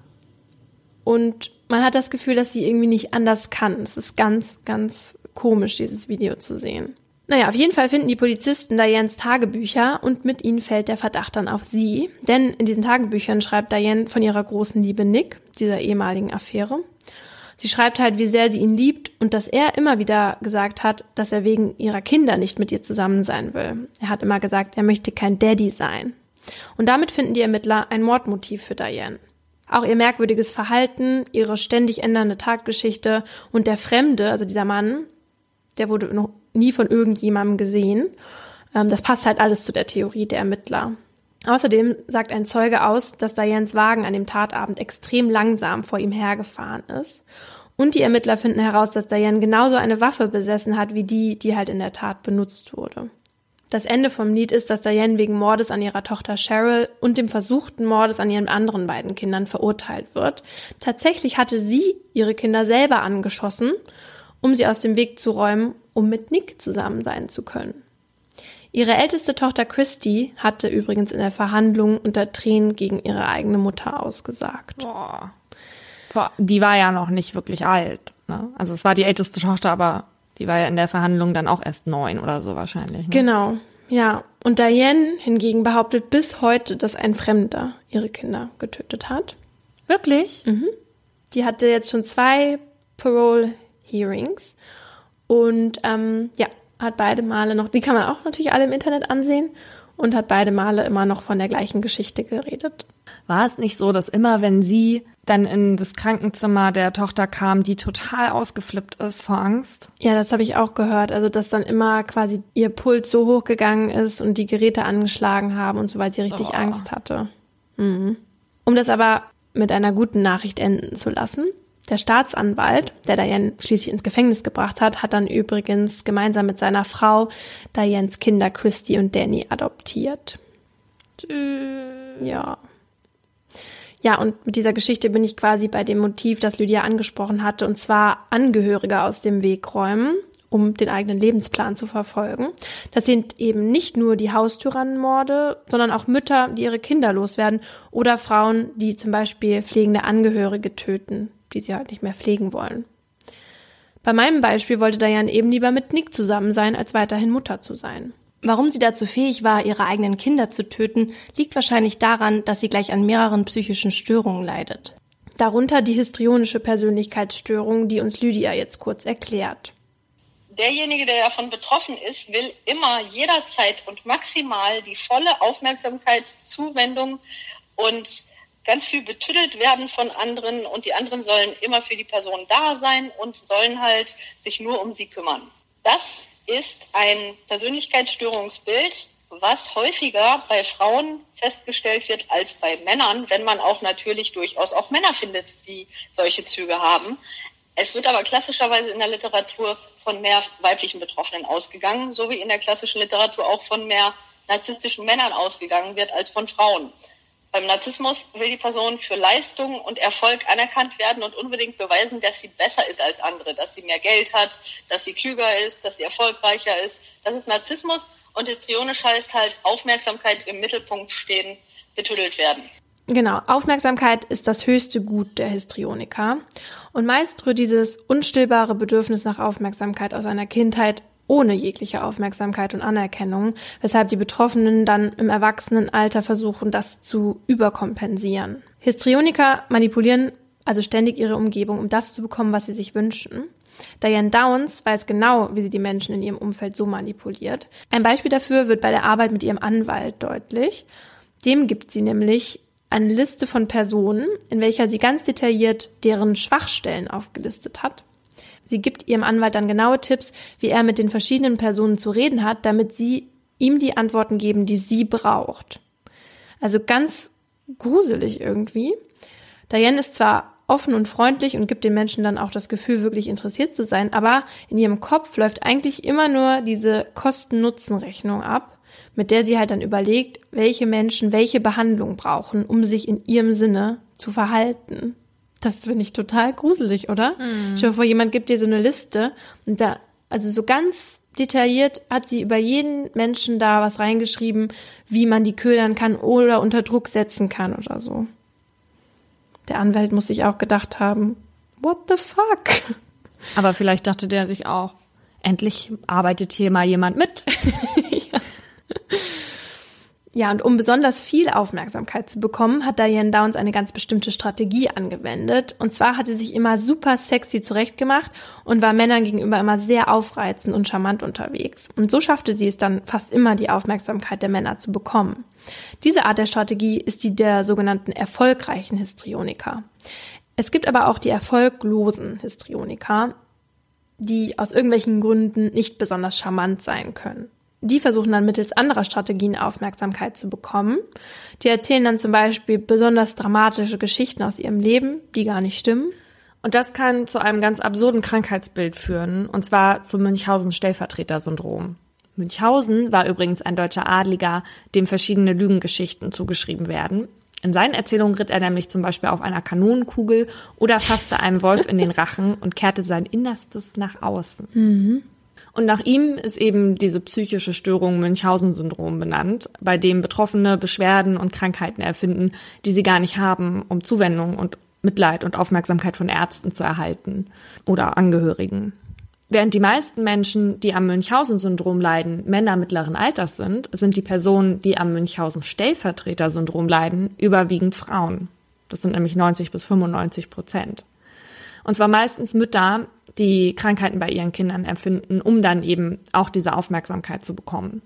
S2: Und man hat das Gefühl, dass sie irgendwie nicht anders kann. Es ist ganz, ganz komisch, dieses Video zu sehen. Naja, auf jeden Fall finden die Polizisten Dianes Tagebücher und mit ihnen fällt der Verdacht dann auf sie. Denn in diesen Tagebüchern schreibt Diane von ihrer großen Liebe Nick, dieser ehemaligen Affäre. Sie schreibt halt, wie sehr sie ihn liebt und dass er immer wieder gesagt hat, dass er wegen ihrer Kinder nicht mit ihr zusammen sein will. Er hat immer gesagt, er möchte kein Daddy sein. Und damit finden die Ermittler ein Mordmotiv für Diane. Auch ihr merkwürdiges Verhalten, ihre ständig ändernde Taggeschichte und der Fremde, also dieser Mann, der wurde noch nie von irgendjemandem gesehen. Ähm, das passt halt alles zu der Theorie der Ermittler. Außerdem sagt ein Zeuge aus, dass Dianes Wagen an dem Tatabend extrem langsam vor ihm hergefahren ist. Und die Ermittler finden heraus, dass Diane genauso eine Waffe besessen hat wie die, die halt in der Tat benutzt wurde. Das Ende vom Lied ist, dass Diane wegen Mordes an ihrer Tochter Cheryl und dem versuchten Mordes an ihren anderen beiden Kindern verurteilt wird. Tatsächlich hatte sie ihre Kinder selber angeschossen, um sie aus dem Weg zu räumen, um mit Nick zusammen sein zu können. Ihre älteste Tochter Christy hatte übrigens in der Verhandlung unter Tränen gegen ihre eigene Mutter ausgesagt.
S1: Boah. Die war ja noch nicht wirklich alt. Ne? Also es war die älteste Tochter, aber die war ja in der Verhandlung dann auch erst neun oder so wahrscheinlich. Ne?
S2: Genau, ja. Und Diane hingegen behauptet bis heute, dass ein Fremder ihre Kinder getötet hat.
S1: Wirklich?
S2: Mhm. Die hatte jetzt schon zwei Parole-Hearings und ähm, ja, hat beide Male noch, die kann man auch natürlich alle im Internet ansehen und hat beide Male immer noch von der gleichen Geschichte geredet.
S1: War es nicht so, dass immer, wenn sie dann in das Krankenzimmer der Tochter kam, die total ausgeflippt ist vor Angst?
S2: Ja, das habe ich auch gehört. Also, dass dann immer quasi ihr Puls so hoch gegangen ist und die Geräte angeschlagen haben und so, weil sie richtig oh. Angst hatte. Mhm. Um das aber mit einer guten Nachricht enden zu lassen. Der Staatsanwalt, der Diane schließlich ins Gefängnis gebracht hat, hat dann übrigens gemeinsam mit seiner Frau Dianes Kinder Christy und Danny adoptiert. Ja. Ja, und mit dieser Geschichte bin ich quasi bei dem Motiv, das Lydia angesprochen hatte, und zwar Angehörige aus dem Weg räumen, um den eigenen Lebensplan zu verfolgen. Das sind eben nicht nur die Haustyrannenmorde, sondern auch Mütter, die ihre Kinder loswerden oder Frauen, die zum Beispiel pflegende Angehörige töten, die sie halt nicht mehr pflegen wollen. Bei meinem Beispiel wollte Diane eben lieber mit Nick zusammen sein, als weiterhin Mutter zu sein. Warum sie dazu fähig war, ihre eigenen Kinder zu töten, liegt wahrscheinlich daran, dass sie gleich an mehreren psychischen Störungen leidet. Darunter die histrionische Persönlichkeitsstörung, die uns Lydia jetzt kurz erklärt.
S3: derjenige, der davon betroffen ist, will immer jederzeit und maximal die volle Aufmerksamkeit, Zuwendung und ganz viel betüttelt werden von anderen und die anderen sollen immer für die Person da sein und sollen halt sich nur um sie kümmern. Das ist ein Persönlichkeitsstörungsbild, was häufiger bei Frauen festgestellt wird als bei Männern, wenn man auch natürlich durchaus auch Männer findet, die solche Züge haben. Es wird aber klassischerweise in der Literatur von mehr weiblichen Betroffenen ausgegangen, so wie in der klassischen Literatur auch von mehr narzisstischen Männern ausgegangen wird als von Frauen. Beim Narzissmus will die Person für Leistung und Erfolg anerkannt werden und unbedingt beweisen, dass sie besser ist als andere, dass sie mehr Geld hat, dass sie klüger ist, dass sie erfolgreicher ist. Das ist Narzissmus und histrionisch heißt halt Aufmerksamkeit im Mittelpunkt stehen, betüdelt werden.
S2: Genau, Aufmerksamkeit ist das höchste Gut der Histrioniker. Und meist rührt dieses unstillbare Bedürfnis nach Aufmerksamkeit aus einer Kindheit ohne jegliche Aufmerksamkeit und Anerkennung, weshalb die Betroffenen dann im Erwachsenenalter versuchen, das zu überkompensieren. Histrioniker manipulieren also ständig ihre Umgebung, um das zu bekommen, was sie sich wünschen. Diane Downs weiß genau, wie sie die Menschen in ihrem Umfeld so manipuliert. Ein Beispiel dafür wird bei der Arbeit mit ihrem Anwalt deutlich. Dem gibt sie nämlich eine Liste von Personen, in welcher sie ganz detailliert deren Schwachstellen aufgelistet hat. Sie gibt ihrem Anwalt dann genaue Tipps, wie er mit den verschiedenen Personen zu reden hat, damit sie ihm die Antworten geben, die sie braucht. Also ganz gruselig irgendwie. Diane ist zwar offen und freundlich und gibt den Menschen dann auch das Gefühl, wirklich interessiert zu sein, aber in ihrem Kopf läuft eigentlich immer nur diese Kosten-Nutzen-Rechnung ab mit der sie halt dann überlegt, welche Menschen welche Behandlung brauchen, um sich in ihrem Sinne zu verhalten. Das finde ich total gruselig, oder? Mhm. Stell dir vor, jemand gibt dir so eine Liste und da, also so ganz detailliert hat sie über jeden Menschen da was reingeschrieben, wie man die ködern kann oder unter Druck setzen kann oder so. Der Anwalt muss sich auch gedacht haben, what the fuck?
S1: Aber vielleicht dachte der sich auch, endlich arbeitet hier mal jemand mit.
S2: Ja, und um besonders viel Aufmerksamkeit zu bekommen, hat Diane Downs eine ganz bestimmte Strategie angewendet. Und zwar hat sie sich immer super sexy zurechtgemacht und war Männern gegenüber immer sehr aufreizend und charmant unterwegs. Und so schaffte sie es dann fast immer, die Aufmerksamkeit der Männer zu bekommen. Diese Art der Strategie ist die der sogenannten erfolgreichen Histrioniker. Es gibt aber auch die erfolglosen Histrioniker, die aus irgendwelchen Gründen nicht besonders charmant sein können die versuchen dann mittels anderer Strategien Aufmerksamkeit zu bekommen. Die erzählen dann zum Beispiel besonders dramatische Geschichten aus ihrem Leben, die gar nicht stimmen.
S1: Und das kann zu einem ganz absurden Krankheitsbild führen, und zwar zum Münchhausen-Stellvertreter-Syndrom. Münchhausen war übrigens ein deutscher Adliger, dem verschiedene Lügengeschichten zugeschrieben werden. In seinen Erzählungen ritt er nämlich zum Beispiel auf einer Kanonenkugel oder fasste einem Wolf in den Rachen und kehrte sein Innerstes nach außen. Mhm. Und nach ihm ist eben diese psychische Störung Münchhausen-Syndrom benannt, bei dem Betroffene Beschwerden und Krankheiten erfinden, die sie gar nicht haben, um Zuwendung und Mitleid und Aufmerksamkeit von Ärzten zu erhalten oder Angehörigen. Während die meisten Menschen, die am Münchhausen-Syndrom leiden, Männer mittleren Alters sind, sind die Personen, die am Münchhausen-Stellvertreter-Syndrom leiden, überwiegend Frauen. Das sind nämlich 90 bis 95 Prozent. Und zwar meistens Mütter, die Krankheiten bei ihren Kindern empfinden, um dann eben auch diese Aufmerksamkeit zu bekommen.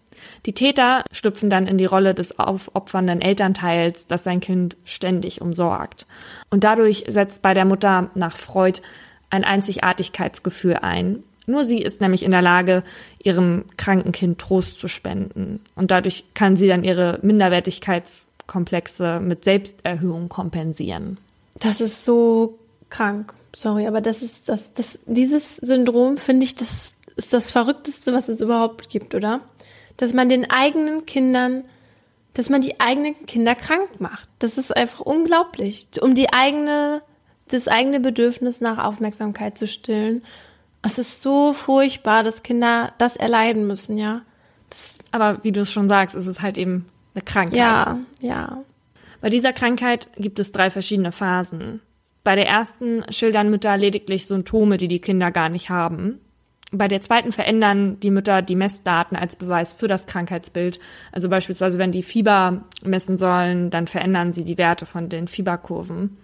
S1: Die Täter schlüpfen dann in die Rolle des aufopfernden Elternteils, das sein Kind ständig umsorgt. Und dadurch setzt bei der Mutter nach Freud ein Einzigartigkeitsgefühl ein. Nur sie ist nämlich in der Lage, ihrem kranken Kind Trost zu spenden. Und dadurch kann sie dann ihre Minderwertigkeitskomplexe mit Selbsterhöhung kompensieren.
S2: Das ist so krank. Sorry, aber das ist das, das, dieses Syndrom finde ich, das ist das Verrückteste, was es überhaupt gibt, oder? Dass man den eigenen Kindern, dass man die eigenen Kinder krank macht. Das ist einfach unglaublich. Um die eigene, das eigene Bedürfnis nach Aufmerksamkeit zu stillen. Es ist so furchtbar, dass Kinder das erleiden müssen, ja.
S1: Das aber wie du es schon sagst, ist es halt eben eine Krankheit.
S2: Ja, ja.
S1: Bei dieser Krankheit gibt es drei verschiedene Phasen. Bei der ersten schildern Mütter lediglich Symptome, die die Kinder gar nicht haben. Bei der zweiten verändern die Mütter die Messdaten als Beweis für das Krankheitsbild. Also beispielsweise, wenn die Fieber messen sollen, dann verändern sie die Werte von den Fieberkurven.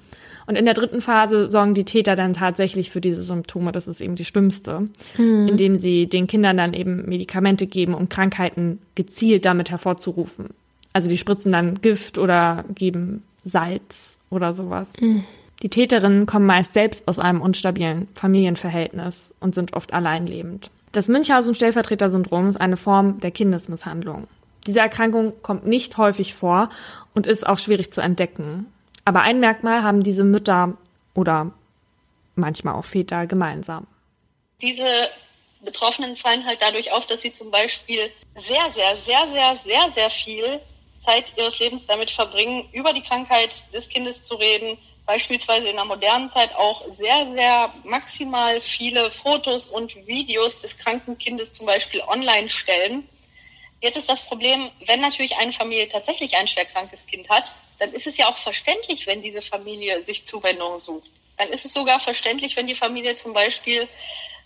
S1: Und in der dritten Phase sorgen die Täter dann tatsächlich für diese Symptome. Das ist eben die schlimmste, hm. indem sie den Kindern dann eben Medikamente geben, um Krankheiten gezielt damit hervorzurufen. Also die spritzen dann Gift oder geben Salz oder sowas. Hm. Die Täterinnen kommen meist selbst aus einem unstabilen Familienverhältnis und sind oft alleinlebend. Das Münchhausen-Stellvertreter-Syndrom ist eine Form der Kindesmisshandlung. Diese Erkrankung kommt nicht häufig vor und ist auch schwierig zu entdecken. Aber ein Merkmal haben diese Mütter oder manchmal auch Väter gemeinsam.
S3: Diese Betroffenen fallen halt dadurch auf, dass sie zum Beispiel sehr, sehr, sehr, sehr, sehr, sehr viel Zeit ihres Lebens damit verbringen, über die Krankheit des Kindes zu reden, beispielsweise in der modernen Zeit auch sehr, sehr maximal viele Fotos und Videos des kranken Kindes zum Beispiel online stellen. Jetzt ist das Problem, wenn natürlich eine Familie tatsächlich ein schwerkrankes Kind hat, dann ist es ja auch verständlich, wenn diese Familie sich Zuwendung sucht. Dann ist es sogar verständlich, wenn die Familie zum Beispiel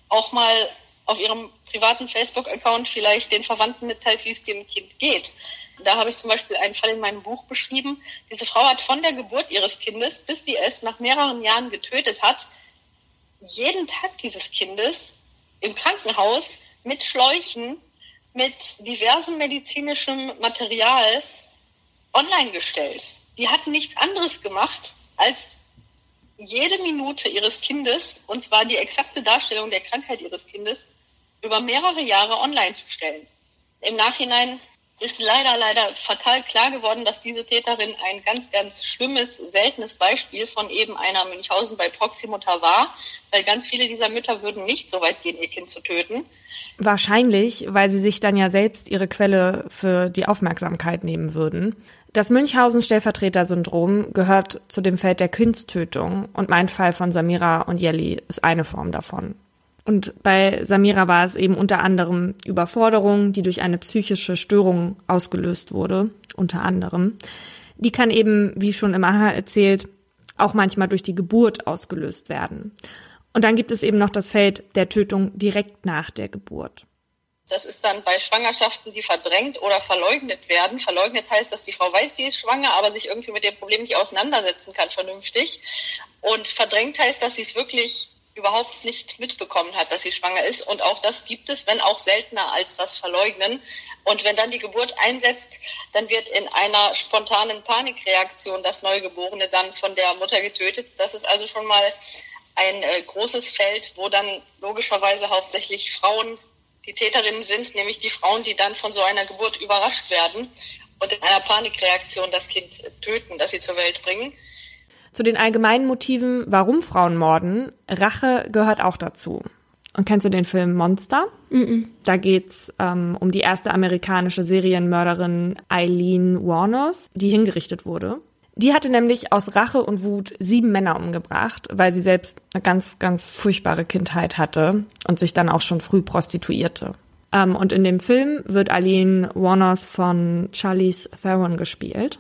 S3: auch mal auf ihrem privaten Facebook-Account vielleicht den Verwandten mitteilt, wie es dem Kind geht. Da habe ich zum Beispiel einen Fall in meinem Buch beschrieben. Diese Frau hat von der Geburt ihres Kindes, bis sie es nach mehreren Jahren getötet hat, jeden Tag dieses Kindes im Krankenhaus mit Schläuchen, mit diversem medizinischem Material online gestellt. Die hat nichts anderes gemacht, als jede Minute ihres Kindes, und zwar die exakte Darstellung der Krankheit ihres Kindes, über mehrere Jahre online zu stellen. Im Nachhinein ist leider, leider fatal klar geworden, dass diese Täterin ein ganz, ganz schlimmes, seltenes Beispiel von eben einer Münchhausen bei Proxymutter war, weil ganz viele dieser Mütter würden nicht so weit gehen, ihr Kind zu töten.
S1: Wahrscheinlich, weil sie sich dann ja selbst ihre Quelle für die Aufmerksamkeit nehmen würden. Das Münchhausen-Stellvertreter-Syndrom gehört zu dem Feld der Kindstötung und mein Fall von Samira und Jelly ist eine Form davon. Und bei Samira war es eben unter anderem Überforderung, die durch eine psychische Störung ausgelöst wurde, unter anderem. Die kann eben, wie schon im Aha erzählt, auch manchmal durch die Geburt ausgelöst werden. Und dann gibt es eben noch das Feld der Tötung direkt nach der Geburt.
S3: Das ist dann bei Schwangerschaften, die verdrängt oder verleugnet werden. Verleugnet heißt, dass die Frau weiß, sie ist schwanger, aber sich irgendwie mit dem Problem nicht auseinandersetzen kann vernünftig. Und verdrängt heißt, dass sie es wirklich überhaupt nicht mitbekommen hat, dass sie schwanger ist. Und auch das gibt es, wenn auch seltener als das Verleugnen. Und wenn dann die Geburt einsetzt, dann wird in einer spontanen Panikreaktion das Neugeborene dann von der Mutter getötet. Das ist also schon mal ein äh, großes Feld, wo dann logischerweise hauptsächlich Frauen die Täterinnen sind, nämlich die Frauen, die dann von so einer Geburt überrascht werden und in einer Panikreaktion das Kind töten, das sie zur Welt bringen.
S1: Zu den allgemeinen Motiven, warum Frauen morden, Rache gehört auch dazu. Und kennst du den Film Monster? Mm -mm. Da geht's ähm, um die erste amerikanische Serienmörderin Eileen Warners, die hingerichtet wurde. Die hatte nämlich aus Rache und Wut sieben Männer umgebracht, weil sie selbst eine ganz, ganz furchtbare Kindheit hatte und sich dann auch schon früh prostituierte. Ähm, und in dem Film wird Eileen Warners von Charlize Theron gespielt.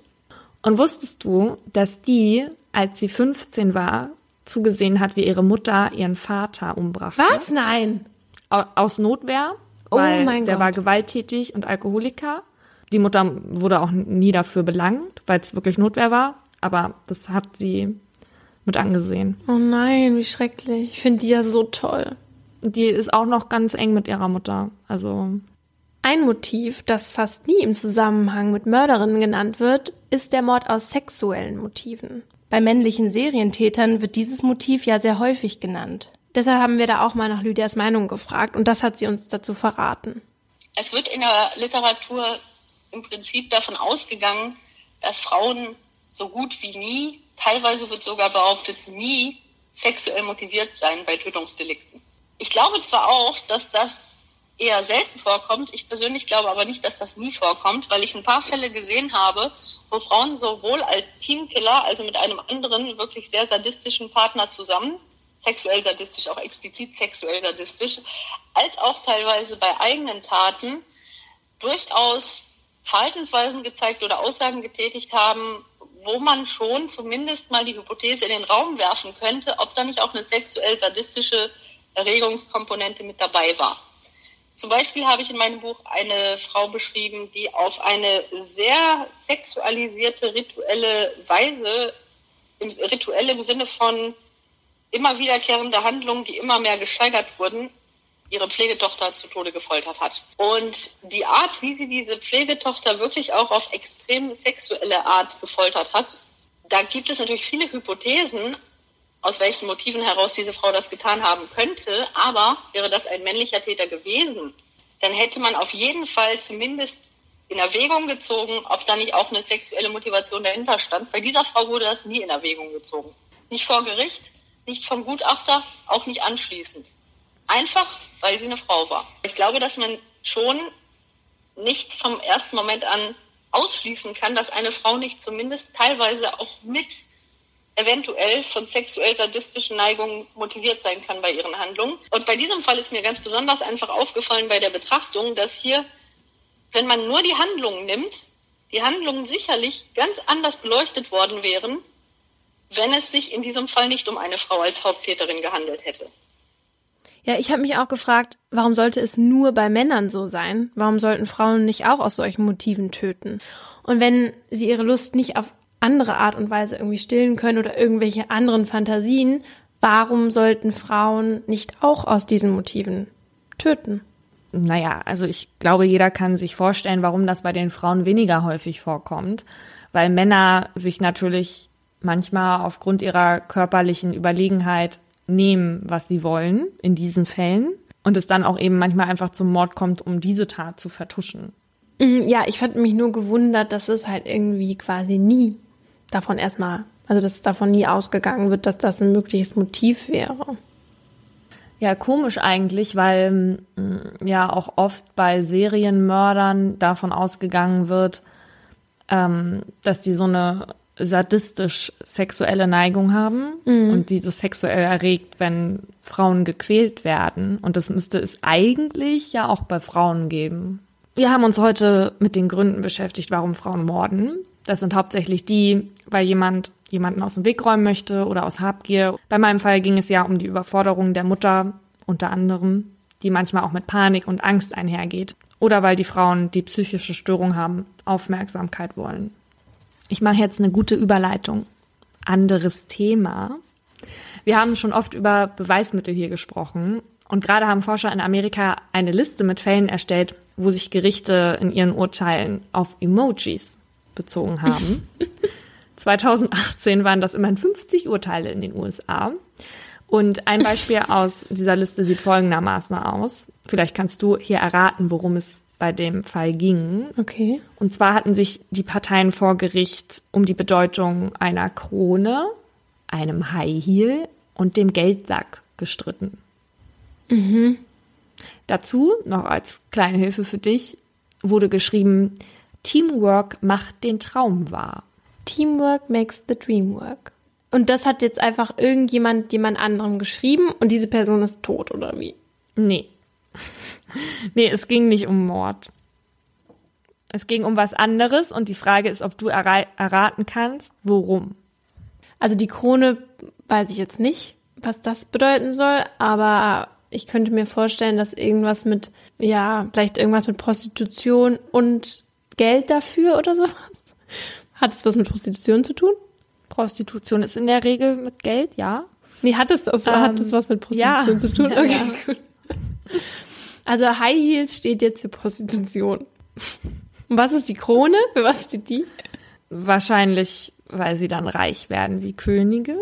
S1: Und wusstest du, dass die als sie 15 war, zugesehen hat, wie ihre Mutter ihren Vater umbrachte.
S2: Was? Nein.
S1: Aus Notwehr, oh weil oh der Gott. war gewalttätig und Alkoholiker. Die Mutter wurde auch nie dafür belangt, weil es wirklich Notwehr war. Aber das hat sie mit angesehen.
S2: Oh nein, wie schrecklich. Ich finde die ja so toll.
S1: Die ist auch noch ganz eng mit ihrer Mutter. Also.
S2: Ein Motiv, das fast nie im Zusammenhang mit Mörderinnen genannt wird, ist der Mord aus sexuellen Motiven. Bei männlichen Serientätern wird dieses Motiv ja sehr häufig genannt. Deshalb haben wir da auch mal nach Lydias Meinung gefragt und das hat sie uns dazu verraten.
S3: Es wird in der Literatur im Prinzip davon ausgegangen, dass Frauen so gut wie nie, teilweise wird sogar behauptet, nie sexuell motiviert sein bei Tötungsdelikten. Ich glaube zwar auch, dass das eher selten vorkommt, ich persönlich glaube aber nicht, dass das nie vorkommt, weil ich ein paar Fälle gesehen habe, wo Frauen sowohl als Teamkiller, also mit einem anderen wirklich sehr sadistischen Partner zusammen, sexuell sadistisch, auch explizit sexuell sadistisch, als auch teilweise bei eigenen Taten durchaus Verhaltensweisen gezeigt oder Aussagen getätigt haben, wo man schon zumindest mal die Hypothese in den Raum werfen könnte, ob da nicht auch eine sexuell sadistische Erregungskomponente mit dabei war. Zum Beispiel habe ich in meinem Buch eine Frau beschrieben, die auf eine sehr sexualisierte, rituelle Weise im, rituell im Sinne von immer wiederkehrende Handlungen, die immer mehr gesteigert wurden, ihre Pflegetochter zu Tode gefoltert hat. Und die Art, wie sie diese Pflegetochter wirklich auch auf extrem sexuelle Art gefoltert hat, da gibt es natürlich viele Hypothesen, aus welchen Motiven heraus diese Frau das getan haben könnte. Aber wäre das ein männlicher Täter gewesen, dann hätte man auf jeden Fall zumindest in Erwägung gezogen, ob da nicht auch eine sexuelle Motivation dahinter stand. Bei dieser Frau wurde das nie in Erwägung gezogen. Nicht vor Gericht, nicht vom Gutachter, auch nicht anschließend. Einfach, weil sie eine Frau war. Ich glaube, dass man schon nicht vom ersten Moment an ausschließen kann, dass eine Frau nicht zumindest teilweise auch mit eventuell von sexuell sadistischen Neigungen motiviert sein kann bei ihren Handlungen. Und bei diesem Fall ist mir ganz besonders einfach aufgefallen bei der Betrachtung, dass hier, wenn man nur die Handlungen nimmt, die Handlungen sicherlich ganz anders beleuchtet worden wären, wenn es sich in diesem Fall nicht um eine Frau als Haupttäterin gehandelt hätte.
S2: Ja, ich habe mich auch gefragt, warum sollte es nur bei Männern so sein? Warum sollten Frauen nicht auch aus solchen Motiven töten? Und wenn sie ihre Lust nicht auf andere Art und Weise irgendwie stillen können oder irgendwelche anderen Fantasien, warum sollten Frauen nicht auch aus diesen Motiven töten?
S1: Naja, also ich glaube, jeder kann sich vorstellen, warum das bei den Frauen weniger häufig vorkommt, weil Männer sich natürlich manchmal aufgrund ihrer körperlichen Überlegenheit nehmen, was sie wollen in diesen Fällen und es dann auch eben manchmal einfach zum Mord kommt, um diese Tat zu vertuschen.
S2: Mhm, ja, ich fand mich nur gewundert, dass es halt irgendwie quasi nie davon erstmal, also dass davon nie ausgegangen wird, dass das ein mögliches Motiv wäre.
S1: Ja, komisch eigentlich, weil mm, ja auch oft bei Serienmördern davon ausgegangen wird, ähm, dass die so eine sadistisch sexuelle Neigung haben mhm. und die das sexuell erregt, wenn Frauen gequält werden. Und das müsste es eigentlich ja auch bei Frauen geben. Wir haben uns heute mit den Gründen beschäftigt, warum Frauen morden. Das sind hauptsächlich die, weil jemand jemanden aus dem Weg räumen möchte oder aus Habgier. Bei meinem Fall ging es ja um die Überforderung der Mutter unter anderem, die manchmal auch mit Panik und Angst einhergeht. Oder weil die Frauen, die psychische Störung haben, Aufmerksamkeit wollen. Ich mache jetzt eine gute Überleitung. Anderes Thema. Wir haben schon oft über Beweismittel hier gesprochen und gerade haben Forscher in Amerika eine Liste mit Fällen erstellt, wo sich Gerichte in ihren Urteilen auf Emojis bezogen haben. 2018 waren das immerhin 50 Urteile in den USA. Und ein Beispiel aus dieser Liste sieht folgendermaßen aus. Vielleicht kannst du hier erraten, worum es bei dem Fall ging.
S2: Okay.
S1: Und zwar hatten sich die Parteien vor Gericht um die Bedeutung einer Krone, einem High Heel und dem Geldsack gestritten. Mhm. Dazu, noch als kleine Hilfe für dich, wurde geschrieben, Teamwork macht den Traum wahr.
S2: Teamwork makes the dream work. Und das hat jetzt einfach irgendjemand jemand anderem geschrieben und diese Person ist tot, oder wie?
S1: Nee. nee, es ging nicht um Mord. Es ging um was anderes und die Frage ist, ob du erraten kannst, worum.
S2: Also die Krone weiß ich jetzt nicht, was das bedeuten soll, aber ich könnte mir vorstellen, dass irgendwas mit, ja, vielleicht irgendwas mit Prostitution und Geld dafür oder so. Hat es was mit Prostitution zu tun?
S1: Prostitution ist in der Regel mit Geld, ja.
S2: Wie hat es das? Ähm, hat es was mit Prostitution ja. zu tun? Okay, ja. gut. Also High Heels steht jetzt für Prostitution. Und was ist die Krone? Für was steht die?
S1: Wahrscheinlich, weil sie dann reich werden wie Könige.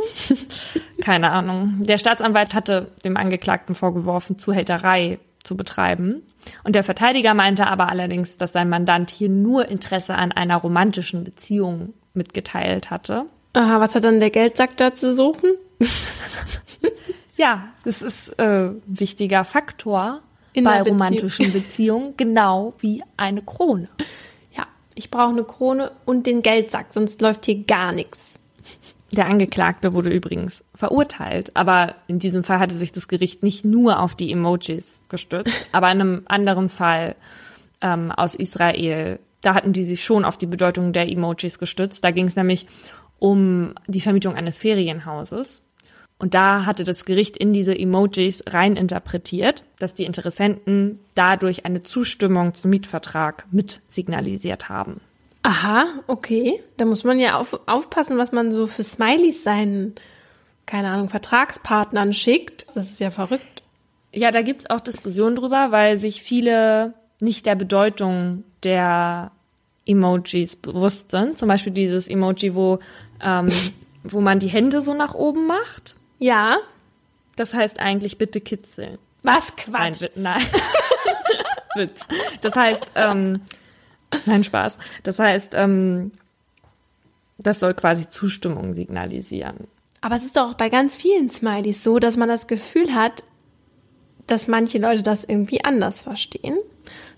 S1: Keine Ahnung. Der Staatsanwalt hatte dem Angeklagten vorgeworfen, Zuhälterei zu betreiben. Und der Verteidiger meinte aber allerdings, dass sein Mandant hier nur Interesse an einer romantischen Beziehung mitgeteilt hatte.
S2: Aha, was hat dann der Geldsack da zu suchen?
S1: ja, das ist äh, ein wichtiger Faktor in bei romantischen Beziehungen, genau wie eine Krone.
S2: Ja, ich brauche eine Krone und den Geldsack, sonst läuft hier gar nichts.
S1: Der Angeklagte wurde übrigens verurteilt, aber in diesem Fall hatte sich das Gericht nicht nur auf die Emojis gestützt, aber in einem anderen Fall ähm, aus Israel, da hatten die sich schon auf die Bedeutung der Emojis gestützt. Da ging es nämlich um die Vermietung eines Ferienhauses. Und da hatte das Gericht in diese Emojis rein interpretiert, dass die Interessenten dadurch eine Zustimmung zum Mietvertrag mit signalisiert haben.
S2: Aha, okay. Da muss man ja auf, aufpassen, was man so für Smileys seinen, keine Ahnung, Vertragspartnern schickt. Das ist ja verrückt.
S1: Ja, da gibt's auch Diskussionen drüber, weil sich viele nicht der Bedeutung der Emojis bewusst sind. Zum Beispiel dieses Emoji, wo, ähm, wo man die Hände so nach oben macht.
S2: Ja.
S1: Das heißt eigentlich bitte kitzeln.
S2: Was Quatsch.
S1: Nein, nein. Witz. Das heißt, ähm, nein, Spaß. Das heißt, ähm, das soll quasi Zustimmung signalisieren.
S2: Aber es ist doch auch bei ganz vielen Smileys so, dass man das Gefühl hat, dass manche Leute das irgendwie anders verstehen.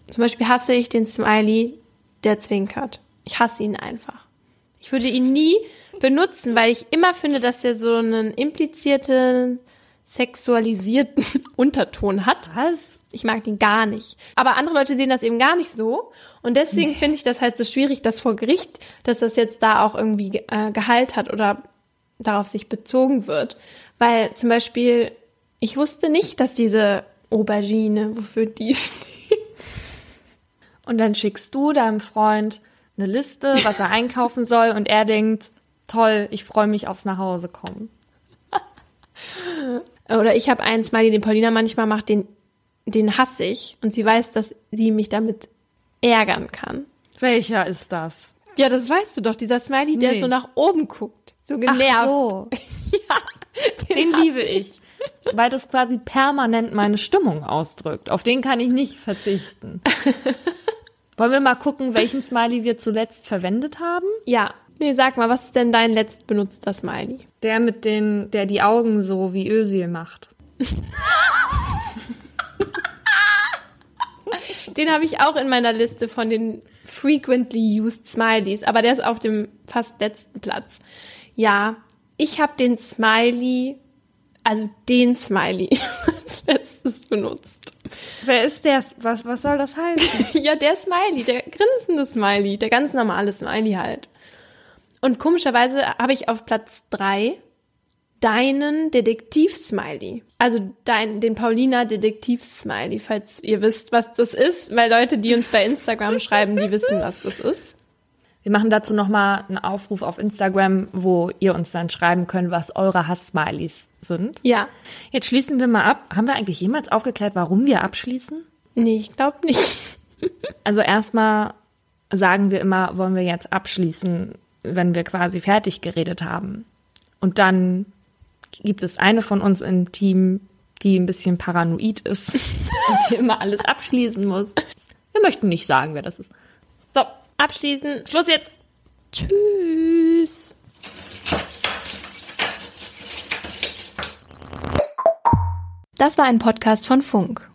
S2: Zum Beispiel hasse ich den Smiley, der zwinkert. Ich hasse ihn einfach. Ich würde ihn nie benutzen, weil ich immer finde, dass er so einen implizierten, sexualisierten Unterton hat. Was? Ich mag den gar nicht. Aber andere Leute sehen das eben gar nicht so. Und deswegen nee. finde ich das halt so schwierig, dass vor Gericht, dass das jetzt da auch irgendwie äh, Gehalt hat oder darauf sich bezogen wird. Weil zum Beispiel, ich wusste nicht, dass diese Aubergine, wofür die steht.
S1: Und dann schickst du deinem Freund eine Liste, was er einkaufen soll, und er denkt, toll, ich freue mich aufs Nachhausekommen.
S2: Oder ich habe einen Smiley, den Paulina manchmal macht, den, den hasse ich. Und sie weiß, dass sie mich damit ärgern kann.
S1: Welcher ist das?
S2: Ja, das weißt du doch, dieser Smiley, der nee. so nach oben guckt. So genervt. Ach so.
S1: ja, den, den liebe ich. Weil das quasi permanent meine Stimmung ausdrückt. Auf den kann ich nicht verzichten. Wollen wir mal gucken, welchen Smiley wir zuletzt verwendet haben?
S2: Ja. Nee, sag mal, was ist denn dein letzt benutzter Smiley?
S1: Der mit den, der die Augen so wie Ösil macht.
S2: den habe ich auch in meiner Liste von den frequently used Smileys, aber der ist auf dem fast letzten Platz. Ja, ich habe den Smiley, also den Smiley als letztes benutzt.
S1: Wer ist der? Was, was soll das heißen?
S2: ja, der Smiley, der grinsende Smiley, der ganz normale Smiley halt. Und komischerweise habe ich auf Platz drei deinen Detektiv-Smiley. Also dein, den Paulina Detektiv-Smiley, falls ihr wisst, was das ist, weil Leute, die uns bei Instagram schreiben, die wissen, was das ist.
S1: Wir machen dazu nochmal einen Aufruf auf Instagram, wo ihr uns dann schreiben könnt, was eure Hass-Smileys sind.
S2: Ja.
S1: Jetzt schließen wir mal ab. Haben wir eigentlich jemals aufgeklärt, warum wir abschließen?
S2: Nee, ich glaube nicht.
S1: also erstmal sagen wir immer, wollen wir jetzt abschließen, wenn wir quasi fertig geredet haben. Und dann gibt es eine von uns im Team, die ein bisschen paranoid ist und die immer alles abschließen muss. Wir möchten nicht sagen, wer das ist.
S2: So, abschließen.
S1: Schluss jetzt.
S2: Tschüss. Das war ein Podcast von Funk.